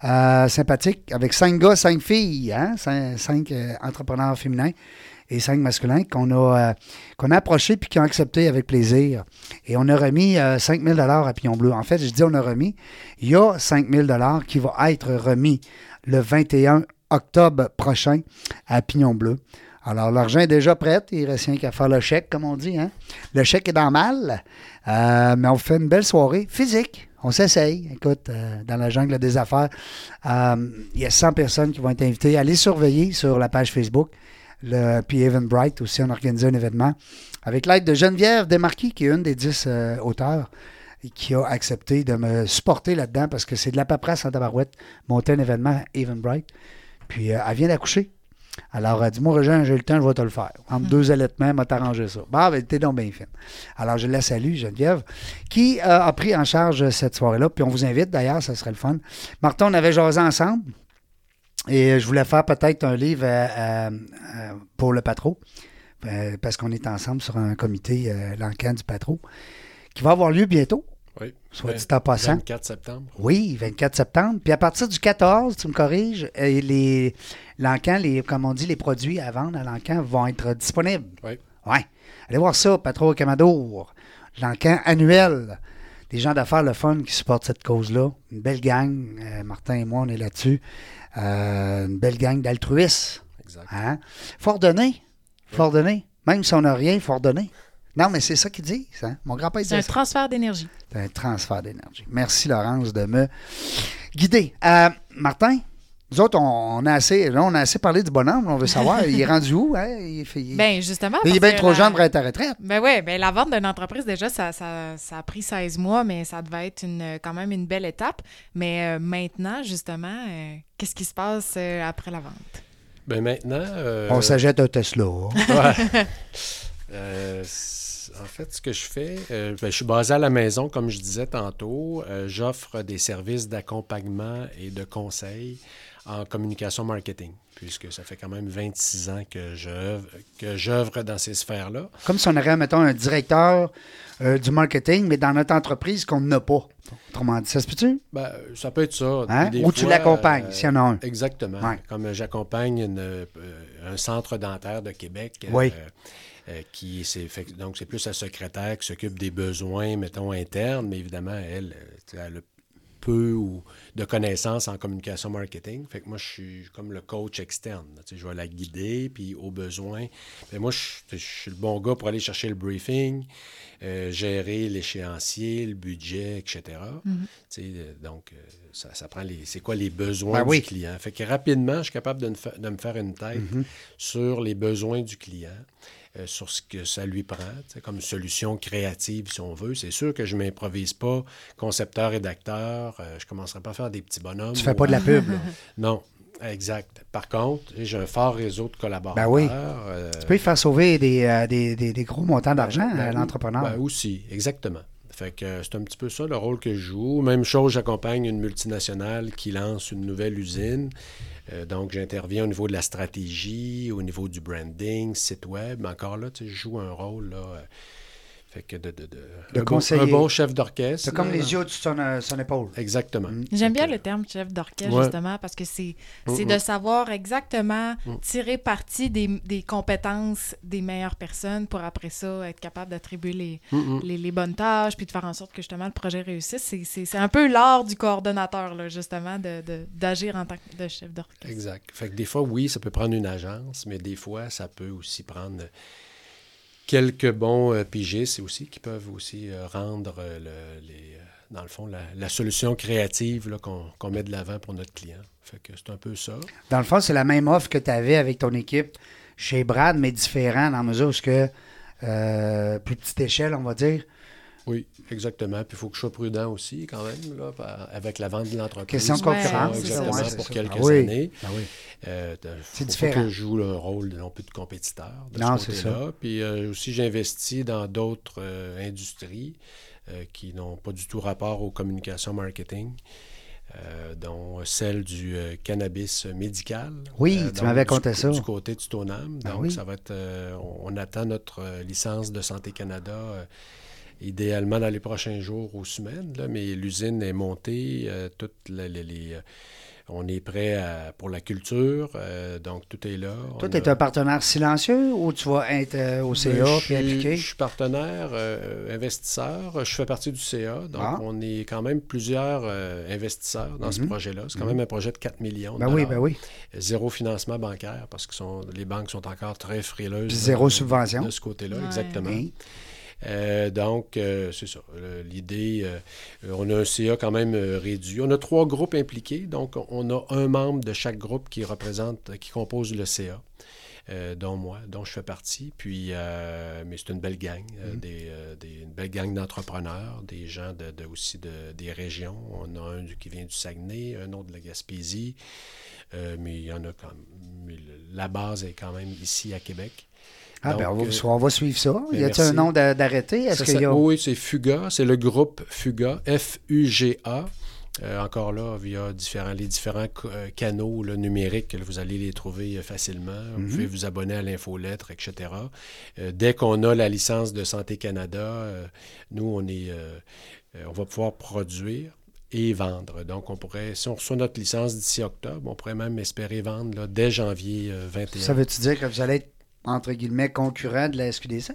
euh, sympathiques, avec 5 gars, 5 filles, hein, 5, entrepreneurs féminins et cinq masculins qu'on a, euh, qu'on a approchés puis qui ont accepté avec plaisir. Et on a remis euh, 5 000 à Pignon Bleu. En fait, je dis on a remis. Il y a 5 000 qui va être remis le 21 octobre prochain à Pignon Bleu. Alors, l'argent est déjà prêt. Il reste rien qu'à faire le chèque, comme on dit. Hein? Le chèque est dans mal. Euh, mais on fait une belle soirée physique. On s'essaye. Écoute, euh, dans la jungle des affaires, euh, il y a 100 personnes qui vont être invitées. Allez surveiller sur la page Facebook. Puis Evan Bright aussi, on organisé un événement avec l'aide de Geneviève Desmarquis, qui est une des 10 euh, auteurs qui a accepté de me supporter là-dedans parce que c'est de la paperasse en tabarouette, monter un événement Evan Bright. Puis euh, elle vient d'accoucher. Alors, elle dit Moi, Régent, j'ai le temps, je vais te le faire. Entre deux allaitements, m'a t'arranger ça. Bah, ben, t'es donc bien fine. Alors, je la salue, Geneviève, qui euh, a pris en charge cette soirée-là. Puis on vous invite d'ailleurs, ça serait le fun. Martin, on avait jasé ensemble. Et je voulais faire peut-être un livre euh, euh, euh, pour le patro, euh, parce qu'on est ensemble sur un comité, euh, l'encan du patro, qui va avoir lieu bientôt, Oui. soit dit en passant. 24 septembre. Oui, 24 septembre. Puis à partir du 14, tu me corriges, euh, les l'encan, les, comme on dit, les produits à vendre à l'encan vont être disponibles. Oui. Ouais. Allez voir ça, Patro Camadour. L'encan annuel. Des gens d'affaires, le fun, qui supportent cette cause-là. Une belle gang. Euh, Martin et moi, on est là-dessus. Euh, une belle gang d'altruistes. Exact. Hein? Faut redonner. Faut redonner. Même si on n'a rien, il faut redonner. Non, mais c'est ça qu'ils disent. Hein? Mon grand-père C'est un ça. transfert d'énergie. C'est un transfert d'énergie. Merci, Laurence, de me guider. Euh, Martin, nous autres, on, on a assez, là, on a assez parlé du bonhomme. On veut savoir, il est rendu où? Hein? Il, fait- il- Ben, justement. il est bien trop la- jeune pour être à la retraite. Ben oui, ben la vente d'une entreprise, déjà, ça, ça, ça a pris 16 mois, mais ça devait être une, quand même une belle étape. Mais euh, maintenant, justement, euh, qu'est-ce qui se passe euh, après la vente? Ben maintenant. euh, On s'achète un Tesla. hein. Ouais. Euh, en fait, ce que je fais, euh, ben, je suis basé à la maison, comme je disais tantôt. Euh, J'offre des services d'accompagnement et de conseil en communication marketing, puisque ça fait quand même 26 ans que j'œuvre que j'œuvre dans ces sphères-là. Comme si on aurait, mettons, un directeur euh, du marketing, mais dans notre entreprise qu'on n'a pas. Autrement dit, ça se peut-tu? Ben, ça peut être ça. Hein? Ou tu l'accompagnes, euh, s'il y en a un. Exactement. Ouais. Comme j'accompagne euh, un centre dentaire de Québec. euh, Oui. euh, qui c'est fait- donc c'est plus la secrétaire qui s'occupe des besoins mettons internes mais évidemment elle elle a peu ou de connaissances en communication marketing. Fait que moi je suis comme le coach externe tu sais, je vais la guider puis au besoin. Mais moi je, je suis le bon gars pour aller chercher le briefing euh, gérer l'échéancier le budget etc Tu sais, euh, donc euh, ça, ça prend les c'est quoi les besoins Ben oui. du client? Fait que rapidement je suis capable de me, fa- de me faire une tête Mm-hmm. sur les besoins du client euh, sur ce que ça lui prend, comme solution créative, si on veut. C'est sûr que je ne m'improvise pas concepteur, rédacteur. euh, je ne commencerai pas à faire des petits bonhommes. Tu fais pas de la pub. là. Non, exact. Par contre, j'ai un fort réseau de collaborateurs. Ben oui. euh, Tu peux y faire sauver des, euh, des, des- des gros montants d'argent ben à oui, l'entrepreneur. ben aussi, exactement. Fait que euh, c'est un petit peu ça le rôle que je joue. Même chose, j'accompagne une multinationale qui lance une nouvelle usine. Euh, donc, j'interviens au niveau de la stratégie, au niveau du branding, site web. Encore là, tu sais, je joue un rôle là. Fait que de, de, de, De un, bon, conseiller. un bon chef d'orchestre. C'est comme les yeux de son, euh, son épaule. Exactement. J'aime bien le terme chef d'orchestre, Ouais. justement, parce que c'est c'est Mm, de mm. savoir exactement Mm. tirer parti des, des compétences des meilleures personnes pour après ça être capable d'attribuer les, Mm, mm. les, les bonnes tâches puis de faire en sorte que justement le projet réussisse. C'est- C'est c'est un peu l'art du coordonnateur, là, justement, d'agir de, d'agir en tant que de chef d'orchestre. Exact. Fait que des fois, oui, ça peut prendre une agence, mais des fois, ça peut aussi prendre quelques bons euh, pigistes aussi qui peuvent aussi euh, rendre euh, le- les, euh, dans le fond la, solution créative qu'on met de l'avant pour notre client. Fait que c'est un peu ça. Dans le fond, c'est la même offre que tu avais avec ton équipe chez Brad, mais différent dans la mesure où que, plus petite échelle, on va dire. Oui, exactement. Puis il faut que je sois prudent aussi quand même là, avec la vente de l'entreprise. Question de concurrence. c'est ça, exactement, ouais, pour ça. quelques Ah oui. années. Ah oui. Euh, C'est faut différent. Pas que je joue un rôle non plus de compétiteur de Non, ce c'est côté-là. Puis euh, aussi, j'investis dans d'autres euh, industries euh, qui n'ont pas du tout rapport aux communications marketing. dont celle du cannabis médical. Oui, tu m'avais conté ça. Du côté du Stonam. Ben donc, oui. ça va être. on, on attend notre licence de Santé Canada idéalement dans les prochains jours ou semaines, là, mais l'usine est montée, euh, toutes les, les- les, euh, On est prêt à- pour la culture, euh, donc tout est là. Toi, tu es a- un partenaire silencieux ou tu vas être euh, au CA Ben, je, puis suis, appliquer? je suis partenaire, euh, investisseur. Je fais partie du CA. Donc, Ah. on est quand même plusieurs euh, investisseurs dans ce Mhm. projet-là. C'est quand Mhm. même un projet de 4 millions. de Ben oui, dollars. ben oui. Zéro financement bancaire parce que sont, les banques sont encore très frileuses. Puis zéro de- subvention. De ce côté-là, Ouais. exactement. Euh, donc, euh, c'est ça. L'idée, euh, on a un CA quand même réduit. On a trois groupes impliqués. Donc, on a un membre de chaque groupe qui représente, qui compose le CA. dont moi, dont je fais partie. Puis, mais c'est une belle gang, Mhm. des, des- une belle gang d'entrepreneurs, des gens de, de- aussi de- des régions. On a un qui vient du Saguenay, un autre de la Gaspésie, mais il y en a quand le- La base est quand même ici à Québec. Ah, ben, Donc, on, va, euh, on va suivre ça. Y a-t-il un nom d'a- d'arrêté? Est-ce qu'il a. Oui, c'est FUGA. C'est le groupe FUGA, F-U-G-A. Euh, encore là, via différents, les différents euh, canaux là, numériques, vous allez les trouver euh, facilement. Vous Mhm. pouvez vous abonner à l'infolettre, etc. Dès qu'on a la licence de Santé Canada, nous, on, est, on va pouvoir produire et vendre. Donc, on pourrait, si on reçoit notre licence d'ici octobre, on pourrait même espérer vendre là, dès janvier euh, 21. Ça veut-tu dire que vous allez être, entre guillemets, concurrent de la SQDC?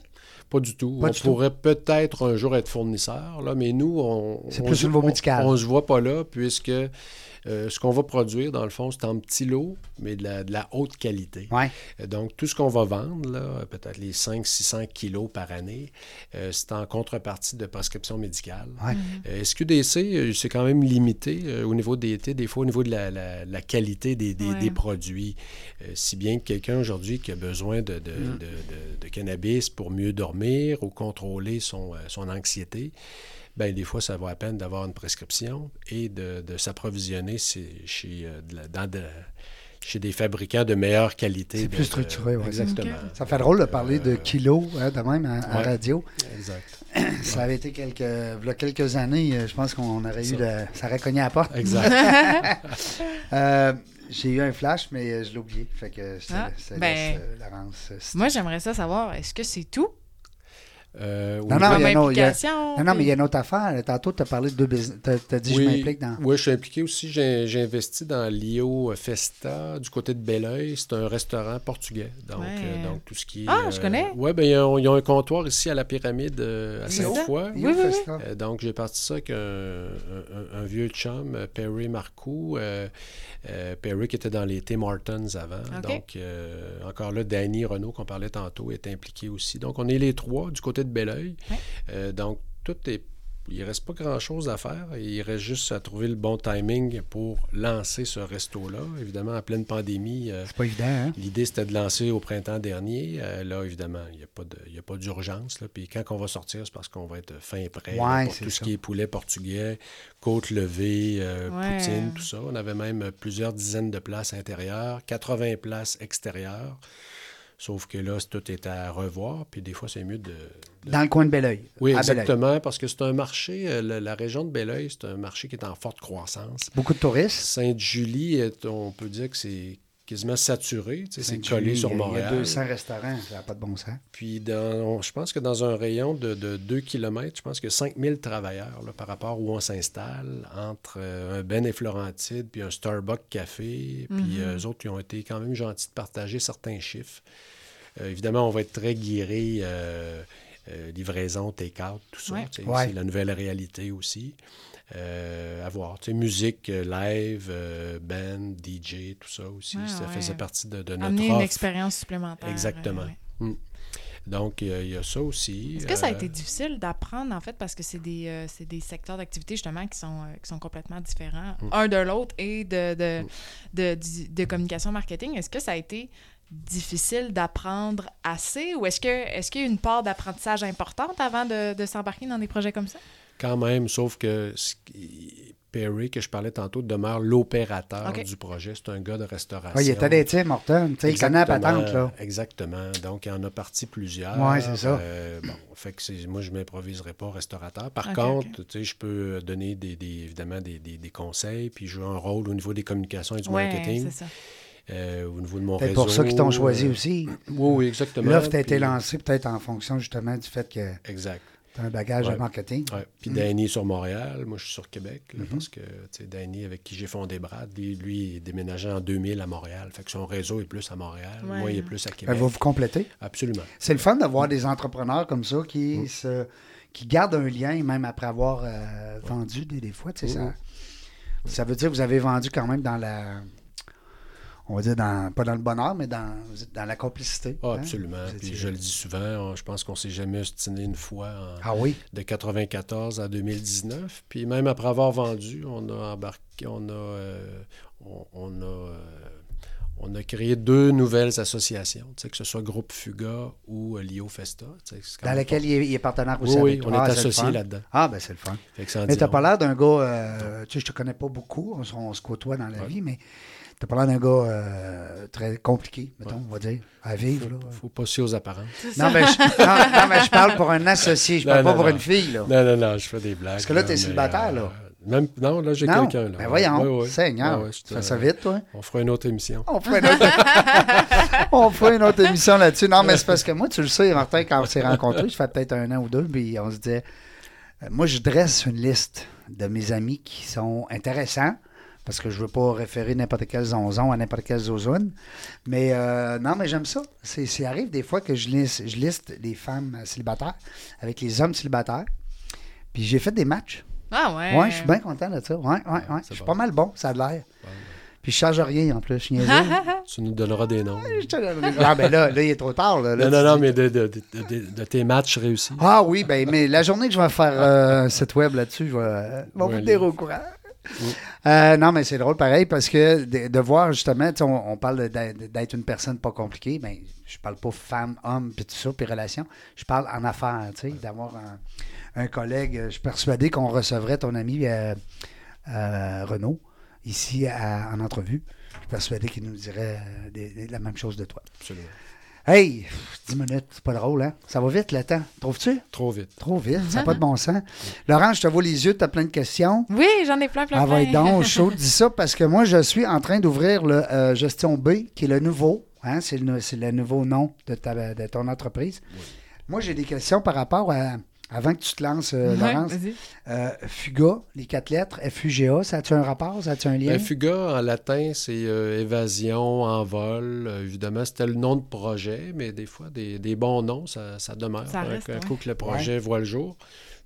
Pas du tout. Pas on du tout. pourrait peut-être un jour être fournisseur, là, mais nous, on C'est on se- on- ne voit pas là, puisque euh, ce qu'on va produire, dans le fond, c'est en petits lots, mais de la, de la haute qualité. Euh, Donc, tout ce qu'on va vendre, là, peut-être les 500-600 kilos par année, euh, c'est en contrepartie de prescription médicale. Ouais. Euh, SQDC, c'est quand même limité euh, au niveau des, des fois au niveau de la, la- la qualité des, des- Ouais. des produits. Euh, si bien que quelqu'un aujourd'hui qui a besoin de, de- Mm. de- de- de cannabis pour mieux dormir ou contrôler son, euh, son anxiété, ben des fois, ça vaut la peine d'avoir une prescription et de, de s'approvisionner chez, chez, euh, de la- dans de- chez des fabricants de meilleure qualité. C'est de- plus structuré, oui. Exactement. Ça fait drôle de parler de Euh, kilos, hein, de même, à, à ouais. radio. Exact. Ça avait été quelques, v'là quelques années, je pense qu'on aurait eu Ça. le. Ça aurait cogné à la porte. Exact. Euh, J'ai eu un flash, mais je l'ai oublié. Fait que je te, Ah, je te ben, laisse, euh, Laurence. Moi, j'aimerais ça savoir, est-ce que c'est tout? Euh, Non, oui. non, il y a a- Non, non, mais il y a une autre affaire. Tantôt, tu as parlé de deux business. Tu as, dit je Oui, m'implique dans. Oui, je suis impliqué aussi. J'ai investi dans l'IO Festa du côté de Belleuil. C'est un restaurant portugais. Donc, Ouais. euh, donc tout ce qui est. Ah, je connais. Oui, ben, ils, ont, ils ont un comptoir ici à la pyramide euh, à? Sainte-Foy. Oui, oui. Euh, donc, j'ai parti ça avec un, un- un- un vieux chum, euh, Perry Marcoux. euh, euh, Perry qui était dans les Tim Hortons avant. Donc, euh, encore là, Danny Renault, qu'on parlait tantôt, est impliqué aussi. Donc, on est les trois du côté de Belleuil. Ouais. Euh, donc, tout est. Il reste pas grand-chose à faire. Il reste juste à trouver le bon timing pour lancer ce resto-là. Évidemment, en pleine pandémie, euh, C'est pas évident, hein? L'idée, c'était de lancer au printemps dernier. Euh, là, évidemment, il n'y a pas de- il y a pas d'urgence. Puis quand on va sortir, c'est parce qu'on va être fin prêt là, pour tout ce qui est poulet portugais, côte levée, euh, Ouais. poutine, tout ça. On avait même plusieurs dizaines de places intérieures, 80 places extérieures. Sauf que là, tout est à revoir. Puis des fois, c'est mieux de... de- Dans le coin de Belleuil. Oui, exactement, parce que c'est un marché, euh, la, la région de Belleuil, c'est un marché qui est en forte croissance. Beaucoup de touristes. Sainte-Julie, on peut dire que c'est quasiment saturé. C'est collé sur Montréal. Il y a 200 restaurants, ça n'a pas de bon sens. Puis, dans, je pense que dans un rayon de, de 2 km, je pense que 5000 travailleurs là, par rapport où on s'installe, entre euh, un Ben et Florentide, puis un Starbucks Café. Puis, euh, eux autres, ils ont été quand même gentils de partager certains chiffres. Euh, évidemment, on va être très guéri, euh, euh, livraison, take-out, tout ça. Ouais. C'est la nouvelle réalité aussi. Euh, à voir. Tu sais, musique, euh, live, euh, band, DJ, tout ça aussi. Ouais, ça ouais. faisait partie de, de notre Amener une expérience supplémentaire. Exactement. euh, ouais. Donc, euh, il y a ça aussi. Est-ce que ça a Euh, été difficile d'apprendre, en fait, parce que c'est des, euh, c'est des secteurs d'activité, justement, qui sont, euh, qui sont complètement différents, Mm. un de l'autre, et de, de, Mm. de, du- de communication marketing? Est-ce que ça a été difficile d'apprendre assez? Ou est-ce que est-ce qu'il y a une part d'apprentissage importante avant de, de s'embarquer dans des projets comme ça? Quand même, sauf que ce qui- Perry, que je parlais tantôt, demeure l'opérateur du projet. C'est un gars de restauration. Ouais, il était des Tim Hortons. Tu sais, il connaît la patente, là. Exactement. Donc, il en a parti plusieurs. Ouais, c'est ça. Euh, bon, fait que moi, je ne m'improviserai pas restaurateur. Par contre, tu sais, je peux donner des, des- évidemment des, des- des conseils, puis jouer un rôle au niveau des communications et du Ouais, marketing, c'est ça. Euh, au niveau de mon Peut-être réseau. pour ça qu'ils t'ont choisi euh, aussi. Oui, oui, exactement. L'offre a été lancée peut-être en fonction justement du fait que. Exact. T'as un bagage Ouais. de marketing. Ouais. Puis Mm. Danny sur Montréal, moi je suis sur Québec, là, Mhm. parce que Danny, avec qui j'ai fondé Brad, lui, lui, il est déménagé en 2000 à Montréal. Fait que son réseau est plus à Montréal. Ouais. Moi, il est plus à Elle Québec. va vous compléter. Absolument. C'est le fun d'avoir des entrepreneurs comme ça Mm. qui, se, qui gardent un lien même après avoir euh, vendu des, des fois. tu sais, Mm. ça, ça veut dire que vous avez vendu quand même dans la. On va dire dans, pas dans le bonheur, mais dans, dans la complicité. Ah, hein? absolument. Puis étiez- je le dis souvent, je pense qu'on s'est jamais ostiné une fois en- Ah oui? de 94 à 2019. Puis même après avoir vendu, on a embarqué, on a, euh, on, on a, euh, on a créé deux nouvelles associations, tu que ce soit Groupe Fuga ou euh, Lio Festa. tu Dans laquelle il est, il est partenaire aussi Oui, toi. on est Ah, fun. là-dedans. Ah, ben c'est le fun. Mais t'as long. pas l'air d'un gars, tu sais, je te connais pas beaucoup, on, se- on se côtoie dans la Ouais. vie, mais t'as pas l'air d'un gars euh, très compliqué, mettons, on va dire, à vivre. Là. Faut pas se fier aux apparences. Non, mais je, non, non, mais je parle pour un associé, je Non, parle pas pour non. une fille. Là. Non, non, non, je fais des blagues. Parce que là, t'es célibataire, là. Même, non, là, j'ai quelqu'un. là. ben voyons, Ouais, ouais. Seigneur, Ouais, je te- fais ça vite, toi. On fera une autre émission. On fera une autre, on fera une autre émission là-dessus. Non, mais c'est parce que moi, tu le sais, Martin, quand on s'est rencontrés, ça fait peut-être un an ou deux, puis on se disait, euh, moi, je dresse une liste de mes amis qui sont intéressants, parce que je veux pas référer n'importe quel zonzon à n'importe quel zozone. Mais euh, non, mais j'aime ça. C'est, c'est arrive des fois que je liste, je liste les femmes célibataires avec les hommes célibataires. Puis j'ai fait des matchs. Ah ouais. Ouais, je suis bien content de ça. Ouais, ouais, ouais. Je suis pas mal bon, ça a l'air. Puis je charge rien en plus. Je. Tu nous donneras des noms. Je te- Ah, ben là, là, il est trop tard. Là, Là, non, non, non, mais de, de- de- tes matchs réussis. Ah oui, ben, mais la journée que je vais faire euh, un site web là-dessus, je vais, euh, vous Ouais, au courant. Euh, non, mais c'est drôle pareil parce que de, de voir justement, on, on parle d'être une personne pas compliquée, mais je parle pas femme, homme, puis tout ça, puis relation. Je parle en affaires, tu sais, d'avoir un, un collègue. Je suis persuadé qu'on recevrait ton ami euh, euh, Renaud ici à- en entrevue. Je suis persuadé qu'il nous dirait des- des- la même chose de toi. Absolument. Hey, 10 minutes, c'est pas drôle, hein? Ça va vite le temps, trouves-tu? Trop vite. Trop vite, ça n'a pas de bon sens. Laurent, je te vois les yeux, tu as plein de questions. Oui, j'en ai plein, plein, Ah, plein. va être donc chaud. Dis ça parce que moi, je suis en train d'ouvrir le euh, Gestion B, qui est le nouveau. Hein, c'est, le, c'est le nouveau nom de, ta, de ton entreprise. Moi, j'ai des questions par rapport à. Avant que tu te lances, euh, Laurence. Euh, Fuga, les quatre lettres, F-U-G-A, ça a-tu un rapport? Ça a-tu un lien? Ben, fuga, en latin, c'est euh, évasion, envol. Euh, évidemment, c'était le nom de projet, mais des fois, des, des bons noms, ça, ça demeure. Ça reste, un ouais. coup que le projet voit le jour.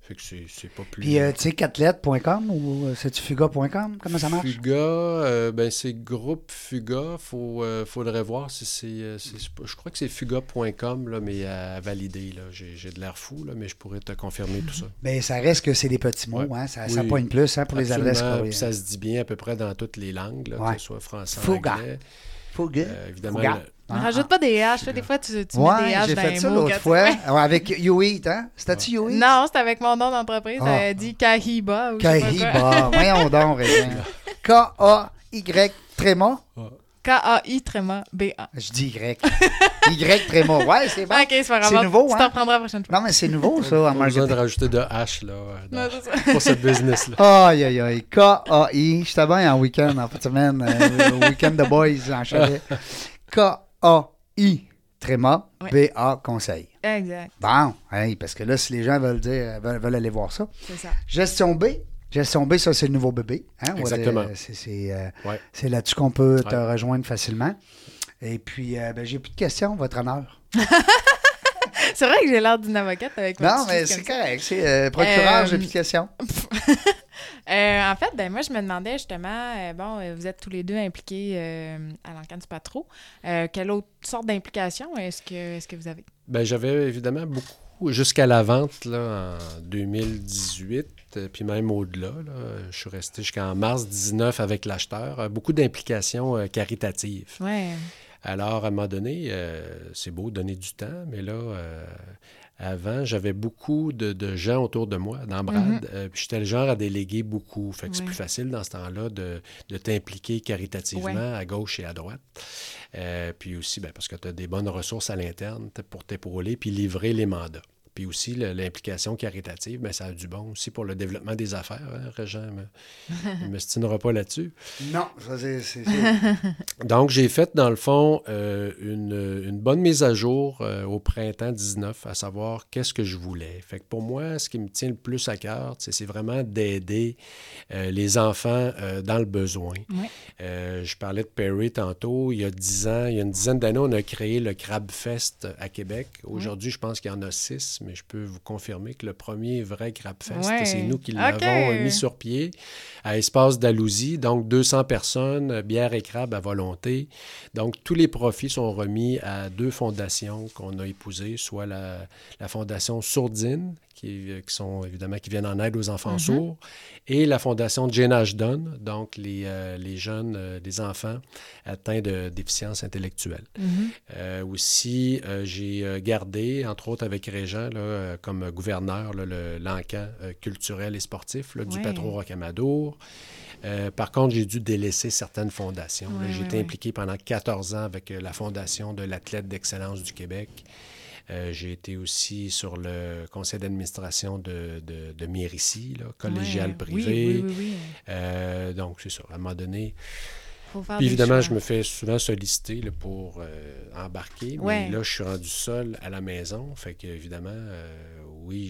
Fait que c'est, pas plus... Puis, euh, tu sais, quatre lettres.com ou euh, c'est-tu fuga.com? Comment ça marche? Fuga, euh, ben c'est groupe Fuga. Faut, euh, faudrait voir si c'est, c'est- Je crois que c'est fuga.com, là, mais à valider. Là. J'ai, j'ai de l'air fou, là, mais je pourrais te confirmer tout ça. Ben, ça reste que c'est des petits mots, Ouais. hein? Ça, ça Oui. pointe plus hein, pour les adresses courriel. ça se dit bien à peu près dans toutes les langues, là, Ouais. que ce soit français, Fuga. anglais. Fuga. Euh, évidemment, Fuga. le- Ne rajoute pas des H. Toi, des fois, tu, tu mets des Ouais, H j'ai dans fait les ça mots l'autre fois. Ouais. Ouais, avec You Eat, hein? C'était-tu You Eat? Non, c'était avec mon nom d'entreprise. Ah. Ça avait dit Kahiba ou je sais pas quoi. Kahiba. Voyons donc. K-A-Y tréma. K-A-I tréma B-A. Je dis Y. Y tréma. Ouais, c'est bon. Ok, c'est pas grave. C'est nouveau, Tu hein? t'en prendras la prochaine fois. Non, mais c'est nouveau, ça, en pas besoin marketing. de rajouter de H là, euh, dans- Non, c'est ça. pour ce business-là. Aïe, aïe, aïe. K-A-I. J'étais bien en week-end, en fin de semaine, euh, au week-end de boys en chalet. K-A-I. Tréma. Ouais. B-A. Conseil. Exact, Bon, hey, parce que là, si les gens veulent dire, veulent, veulent aller voir ça. c'est ça. Gestion B. Gestion B, ça, c'est le nouveau bébé. Hein? Exactement. dire, C'est c'est, euh, Ouais. c'est là-dessus qu'on peut te Ouais. rejoindre facilement. Et puis, euh, ben, j'ai plus de questions, votre honneur. C'est vrai que j'ai l'air d'une avocate avec ma Non, mais c'est correct. C'est euh, procureur, Euh, j'ai plus de questions. Euh, en fait, ben moi, je me demandais justement, euh, bon, euh, vous êtes tous les deux impliqués euh, à l'encan du patro. Euh, quelle autre sorte d'implication est-ce que, est-ce que vous avez? Ben, j'avais évidemment beaucoup, jusqu'à la vente là, en 2018, euh, puis même au-delà. là, je suis resté jusqu'en mars 19 avec l'acheteur. euh, Beaucoup d'implications euh, caritatives. Ouais. Alors, à un moment donné, euh, c'est beau donner du temps, mais là, euh, avant, j'avais beaucoup de, de gens autour de moi dans Brad. Mhm. euh, puis j'étais le genre à déléguer beaucoup. Fait que c'est plus facile dans ce temps-là de, de t'impliquer caritativement Ouais. à gauche et à droite. Euh, puis aussi, ben, parce que tu as des bonnes ressources à l'interne pour t'épauler puis livrer les mandats. Puis aussi, l'implication caritative, ben, ça a du bon aussi pour le développement des affaires. Hein, Régent ne me stinera pas là-dessus. Non, ça c'est. Donc, j'ai fait, dans le fond, euh, une, une bonne mise à jour euh, au printemps 19, à savoir qu'est-ce que je voulais. Fait que pour moi, ce qui me tient le plus à cœur, c'est c'est vraiment d'aider euh, les enfants euh, dans le besoin. Ouais. Euh, je parlais de Perry tantôt. Il y a dix ans, il y a une dizaine d'années, on a créé le Crab Fest à Québec. Aujourd'hui, je pense qu'il y en a six, mais je peux vous confirmer que le premier vrai Crab Fest, Ouais. c'est nous qui l'avons mis sur pied à Espace d'Alousie. Donc, 200 personnes, bière et crabe à volonté. Donc, tous les profits sont remis à deux fondations qu'on a épousées, soit la, la fondation Sourdine, qui, euh, qui sont évidemment qui viennent en aide aux enfants sourds, et la fondation Jane Ashton, donc les, euh, les jeunes, euh, les enfants atteints de déficience intellectuelle. Mhm. Euh, aussi, j'ai gardé, entre autres avec Régent, là, comme gouverneur, le- l'encan euh, culturel et sportif là, du Ouais. Patro Rocamadour. Euh, par contre, j'ai dû délaisser certaines fondations. Ouais, j'ai ouais, été ouais. impliqué pendant 14 ans avec la Fondation de l'athlète d'excellence du Québec. Euh, j'ai été aussi sur le conseil d'administration de, de, de Mérici, là, collégial Ouais. privé. Oui, oui, oui. Euh, donc, c'est ça. À un moment donné, puis évidemment, je me fais souvent solliciter là, pour euh, embarquer. Ouais. Mais là, je suis rendu seul à la maison. Fait que, évidemment, euh, oui,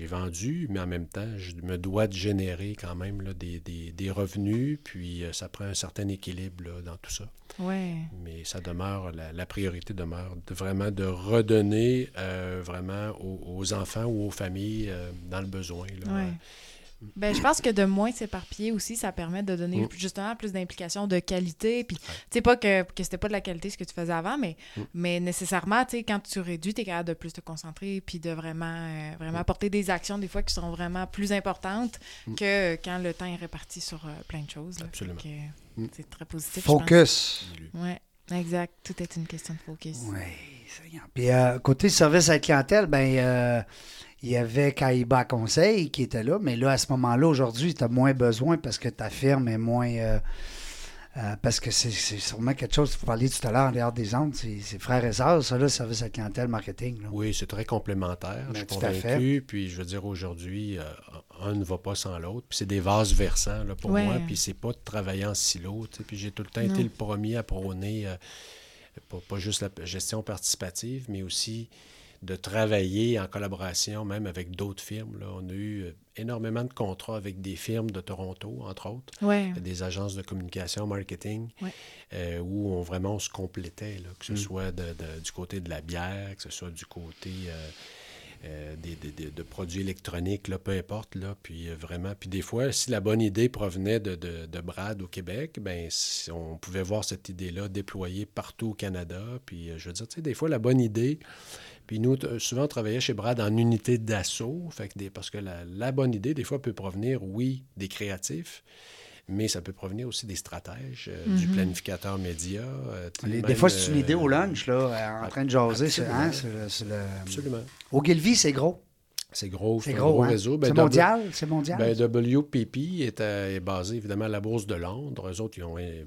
j'ai vendu, mais en même temps, je me dois de générer quand même là, des, des- des revenus. Puis euh, ça prend un certain équilibre là, dans tout ça. Ouais. Mais ça demeure, la, la priorité demeure de vraiment de redonner euh, vraiment aux, aux enfants ou aux familles euh, dans le besoin. là. Ouais. Ben, je pense que de moins s'éparpiller aussi, ça permet de donner Mm. justement plus d'implication de qualité. Puis, tu sais, pas que, que c'était pas de la qualité ce que tu faisais avant, mais, Mm. mais nécessairement, tu sais, quand tu réduis, tu es capable de plus te concentrer puis de vraiment, euh, vraiment apporter des actions, des fois, qui sont vraiment plus importantes Mm. que quand le temps est réparti sur euh, plein de choses. là. Absolument. Mm. C'est très positif. je pense. Focus. Ouais, exact. Tout est une question de focus. Oui. Puis euh, côté service à la clientèle, ben euh, il y avait Caïba Conseil qui était là, mais là, à ce moment-là, aujourd'hui, tu as moins besoin parce que ta firme est moins. euh, euh, parce que c'est sûrement quelque chose, vous parliez tout à l'heure en dehors des ondes, c'est frères et sœurs, ça, là, service à la clientèle, marketing. là. Oui, c'est très complémentaire. Ben, je suis tout à fait. convaincu. Puis je veux dire, aujourd'hui, euh, un ne va pas sans l'autre. Puis c'est des vases versants là, pour Ouais. moi. Puis c'est pas de travailler en silo. Puis j'ai tout le temps Non. été le premier à prôner euh, pas, pas juste la gestion participative, mais aussi de travailler en collaboration même avec d'autres firmes. Là. On a eu euh, énormément de contrats avec des firmes de Toronto, entre autres Ouais. des agences de communication, marketing, Ouais. euh, où on vraiment on se complétait, là, que ce Mm. soit de- de- du côté de la bière, que ce soit du côté euh, euh, des, des- des- de produits électroniques, là, peu importe. Là, puis euh, vraiment, puis des fois, si la bonne idée provenait de, de- de Brad au Québec, ben si on pouvait voir cette idée-là déployée partout au Canada. Puis euh, je veux dire, tu sais, des fois, la bonne idée, puis nous, t- souvent, on travaillait chez Brad en unité d'assaut, fait que des, parce que la, la bonne idée, des fois, peut provenir, oui, des créatifs, mais ça peut provenir aussi des stratèges, euh, du Mhm. planificateur média. euh, Les- des fois, c'est une euh, idée au lunch, là, euh, en train de jaser. c'est- absolument. hein, le- Absolument. Ogilvy, c'est gros. C'est gros, C'est un gros, hein? réseau. Ben, c'est W- mondial. C'est mondial. Ben, WPP est, euh, est basé évidemment à la Bourse de Londres. Eux autres, ils ont euh,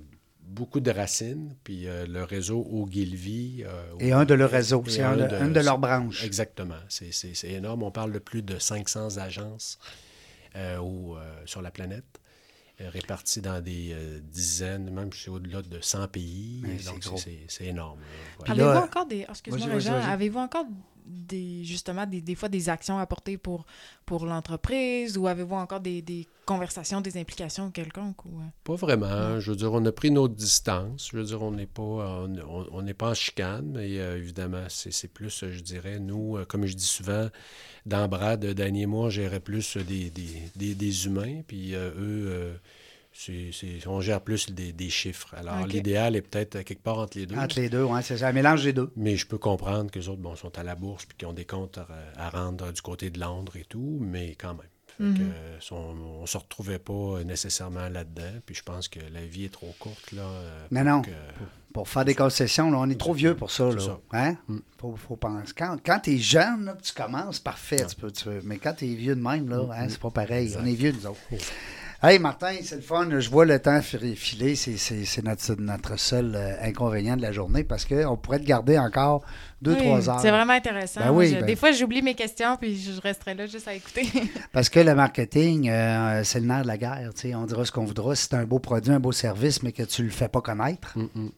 beaucoup de racines. Puis euh, le réseau Ogilvy. euh, et un de leurs réseaux. C'est un, de, une de leurs branches. Exactement. C'est- C'est c'est énorme. On parle de plus de 500 agences euh, au, euh, sur la planète, réparties dans des euh, dizaines, même au-delà de 100 pays. Mais c'est Donc, énorme. là. Ouais. Puis Avez-vous encore des. Excuse-moi, avez-vous encore des justement des, des fois des actions à porter pour, pour l'entreprise ou avez-vous encore des, des conversations, des implications quelconques? Ou... euh? Pas vraiment. Je veux dire, on a pris notre distance. Je veux dire, on n'est pas, on, on- on n'est pas en chicane, mais euh, évidemment, c'est c'est plus, je dirais, nous, euh, comme je dis souvent, dans Brad, Danny et moi, on gérait plus des, des, des- des humains, puis euh, eux, euh, c'est- c'est- on gère plus des, des chiffres. Alors, l'idéal est peut-être euh, quelque part entre les deux. Entre les deux, ouais, c'est ça. Un mélange des deux. Mais je peux comprendre que les autres bon, sont à la bourse puis qu'ils ont des comptes à, à rendre du côté de Londres et tout, mais quand même. Fait Mhm. que, euh, on ne se retrouvait pas nécessairement là-dedans. Puis je pense que la vie est trop courte. Là, euh, Non, que- Pour faire des concessions, là, on est trop vieux pour ça. Là. ça. Hein? Mm. Faut, faut penser. Quand, quand tu es jeune, là, tu commences, parfait, tu peux, tu peux. Mais quand tu es vieux de même, là, hein, c'est pas pareil. Exact. On est vieux, nous autres. Hey Martin, c'est le fun. Je vois le temps fi- filer. C'est- notre, notre seul euh, inconvénient de la journée parce qu'on pourrait te garder encore deux, Oui, trois heures. C'est vraiment intéressant. Ben oui, je- ben- Des fois, j'oublie mes questions puis je resterai là juste à écouter. Parce que le marketing, euh, c'est le nerf de la guerre. tu sais. On dira ce qu'on voudra. Si c'est un beau produit, un beau service, mais que tu le fais pas connaître, Mm, mm.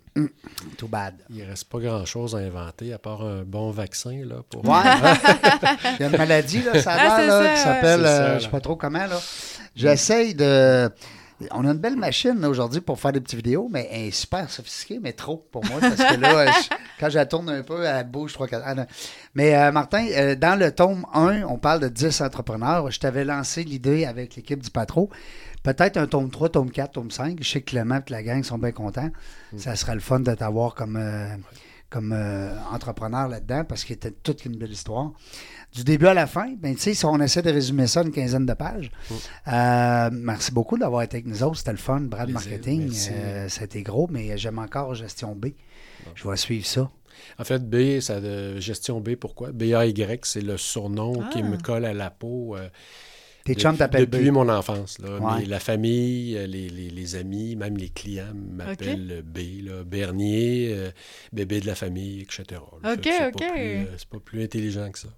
Too bad. Il ne reste pas grand-chose à inventer, à part un bon vaccin. Là, pour... Ouais. Il y a une maladie, là, ça a Ah, c'est là, ça, qui s'appelle, euh, je sais pas trop comment, là. J'essaye de... On a une belle machine là, aujourd'hui pour faire des petites vidéos, mais elle est super sophistiquée, mais trop pour moi, parce que là, je- quand je la tourne un peu, elle bouge 3 4 Mais euh, Martin, euh, dans le tome 1, on parle de 10 entrepreneurs. Je t'avais lancé l'idée avec l'équipe du Patro. Peut-être un tome 3, tome 4, tome 5. Je sais que Clément et la gang sont bien contents. Ça sera le fun de t'avoir comme, euh, comme euh, entrepreneur là-dedans parce qu'il était toute une belle histoire. Du début à la fin, ben, tu sais, si on essaie de résumer ça une quinzaine de pages, euh, merci beaucoup d'avoir été avec nous autres. C'était le fun. Brad Plaisir, Marketing, c'était gros, mais j'aime encore Gestion B. Je vais suivre ça. En fait, B, ça de gestion B, pourquoi? BAY, c'est le surnom Ah. qui me colle à la peau. euh, Tes depuis- chums t'appellent B. Depuis mon enfance. Là. Ouais. Mais la famille, euh, les, les- les amis, même les clients m'appellent B. Là. Bernier, euh, bébé de la famille, etc. là. Ok, Fait que c'est ok. Pas plus, euh, c'est pas plus intelligent que ça.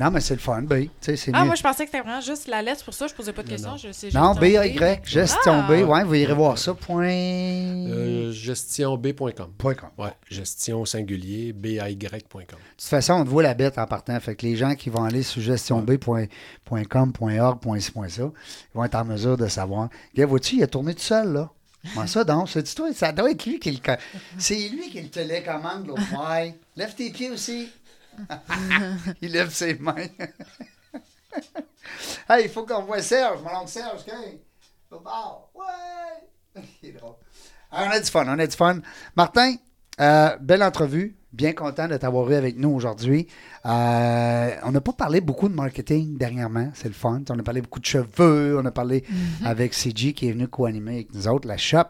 Non, mais c'est le fun, B. Tu sais, c'est ah, mieux. moi, je pensais que c'était vraiment juste la lettre. Pour ça je posais pas de questions. non. Je sais, Non, gestion B-A-Y, gestion Ah. B. Ouais, vous irez voir ça. Point. Euh, gestionb.com. Point com. Ouais, gestion singulier, BAY.com. De toute façon, on te voit la bête en partant. Fait que les gens qui vont aller sur gestionb.com, .org, .ci, .ça, ils vont être en mesure de savoir. Gars, vois-tu, il a tourné tout seul, là. Comment ça, donc? C'est toi, ça doit être lui qui le. C'est lui qui le télécommande, l'autre. Ouais. Lève tes pieds aussi. il lève ses mains. hey, il faut qu'on voit Serge, mon oncle Serge, okay? Ouais! il est drôle. On a du fun, on a du fun. Martin, euh, belle entrevue. Bien content de t'avoir eu avec nous aujourd'hui. Euh, on n'a pas parlé beaucoup de marketing dernièrement. C'est le fun. On a parlé beaucoup de cheveux. On a parlé avec CG qui est venu co-animer avec nous autres, la shop.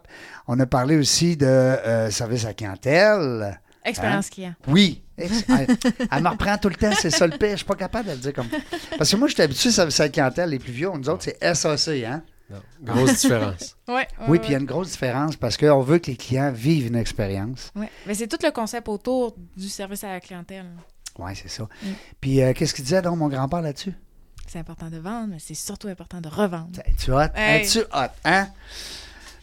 On a parlé aussi de euh, service à clientèle. Expérience client. Oui. Elle, elle me reprend tout le temps, c'est ça le pire. Je suis pas capable de le dire comme. Parce que moi, je suis habitué à service à la clientèle. Les plus vieux, nous autres, c'est SAC, hein? Non, grosse différence. Ouais, ouais, Oui, puis il y a une grosse différence parce qu'on veut que les clients vivent une expérience. Ouais. Mais c'est tout le concept autour du service à la clientèle. Oui, c'est ça. Mm. Puis, euh, qu'est-ce qu'il disait, donc, mon grand-père là-dessus? C'est important de vendre, mais c'est surtout important de revendre. Es-tu hot? Hey. Es-tu hot? Hein?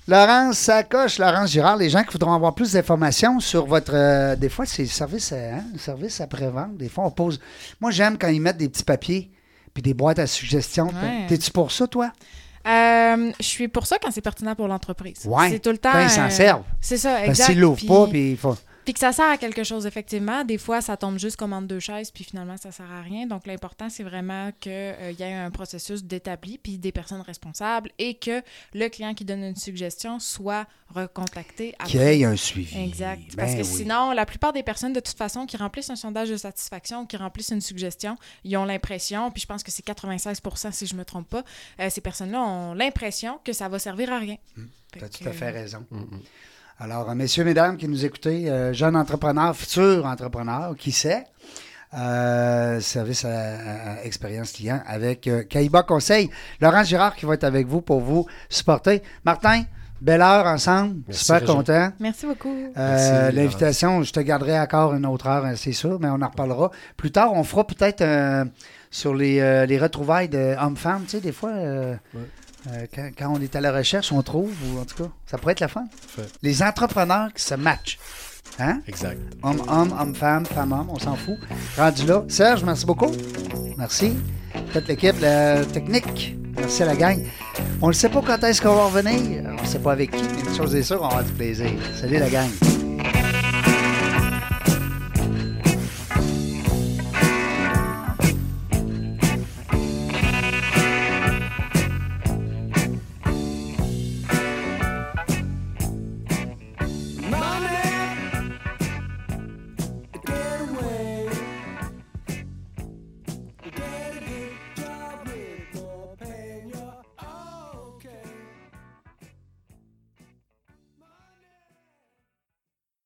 Laurence Sacoche, Laurence Girard, les gens qui voudront avoir plus d'informations sur votre. euh, des fois, c'est le service, à- hein, le service après-vente. Des fois, on pose. Moi, j'aime quand ils mettent des petits papiers puis des boîtes à suggestions. Ouais. T'es-tu pour ça, toi? Euh, je suis pour ça quand c'est pertinent pour l'entreprise. Ouais, C'est tout le temps. Quand ils s'en euh, servent. C'est ça, exact. qu'ils l'ouvrent Puis- pas, puis il faut. Puis que ça sert à quelque chose, effectivement. Des fois, ça tombe juste comme entre deux chaises, puis finalement, ça sert à rien. Donc, l'important, c'est vraiment qu'il y ait un processus d'établi, puis des personnes responsables, et que le client qui donne une suggestion soit recontacté Qu'il y ait un suivi. Exact. Ben Parce que oui. sinon, la plupart des personnes, de toute façon, qui remplissent un sondage de satisfaction, qui remplissent une suggestion, ils ont l'impression, puis je pense que c'est 96% si je ne me trompe pas, euh, ces personnes-là ont l'impression que ça va servir à rien. Tu Fait as tout que- à fait raison. Mm, mm. Alors, euh, messieurs, mesdames qui nous écoutez, euh, jeunes entrepreneurs, futurs entrepreneurs, qui sait, euh, service à, à- à expérience client avec euh, Kaiba Conseil. Laurent Girard qui va être avec vous pour vous supporter. Martin, belle heure ensemble. Merci, Super Régent. content. Merci beaucoup. Euh, Merci, L'invitation, je te garderai encore une autre heure, hein, c'est sûr, mais on en reparlera. Plus tard, on fera peut-être euh, sur les, euh, les retrouvailles de hommes-femmes. Tu sais, des fois, euh, Ouais. Euh, quand, quand on est à la recherche, on trouve, ou en tout cas, ça pourrait être la fin. Fait. Les entrepreneurs qui se matchent. Hein? Exact. Homme-homme, homme-femme, femme-homme, on s'en fout. Rendu là. Serge, merci beaucoup. Merci. Toute l'équipe, la technique. Merci à la gang. On ne sait pas quand est-ce qu'on va revenir. On ne sait pas avec qui, mais une chose est sûre, on va avoir du plaisir. Salut la gang.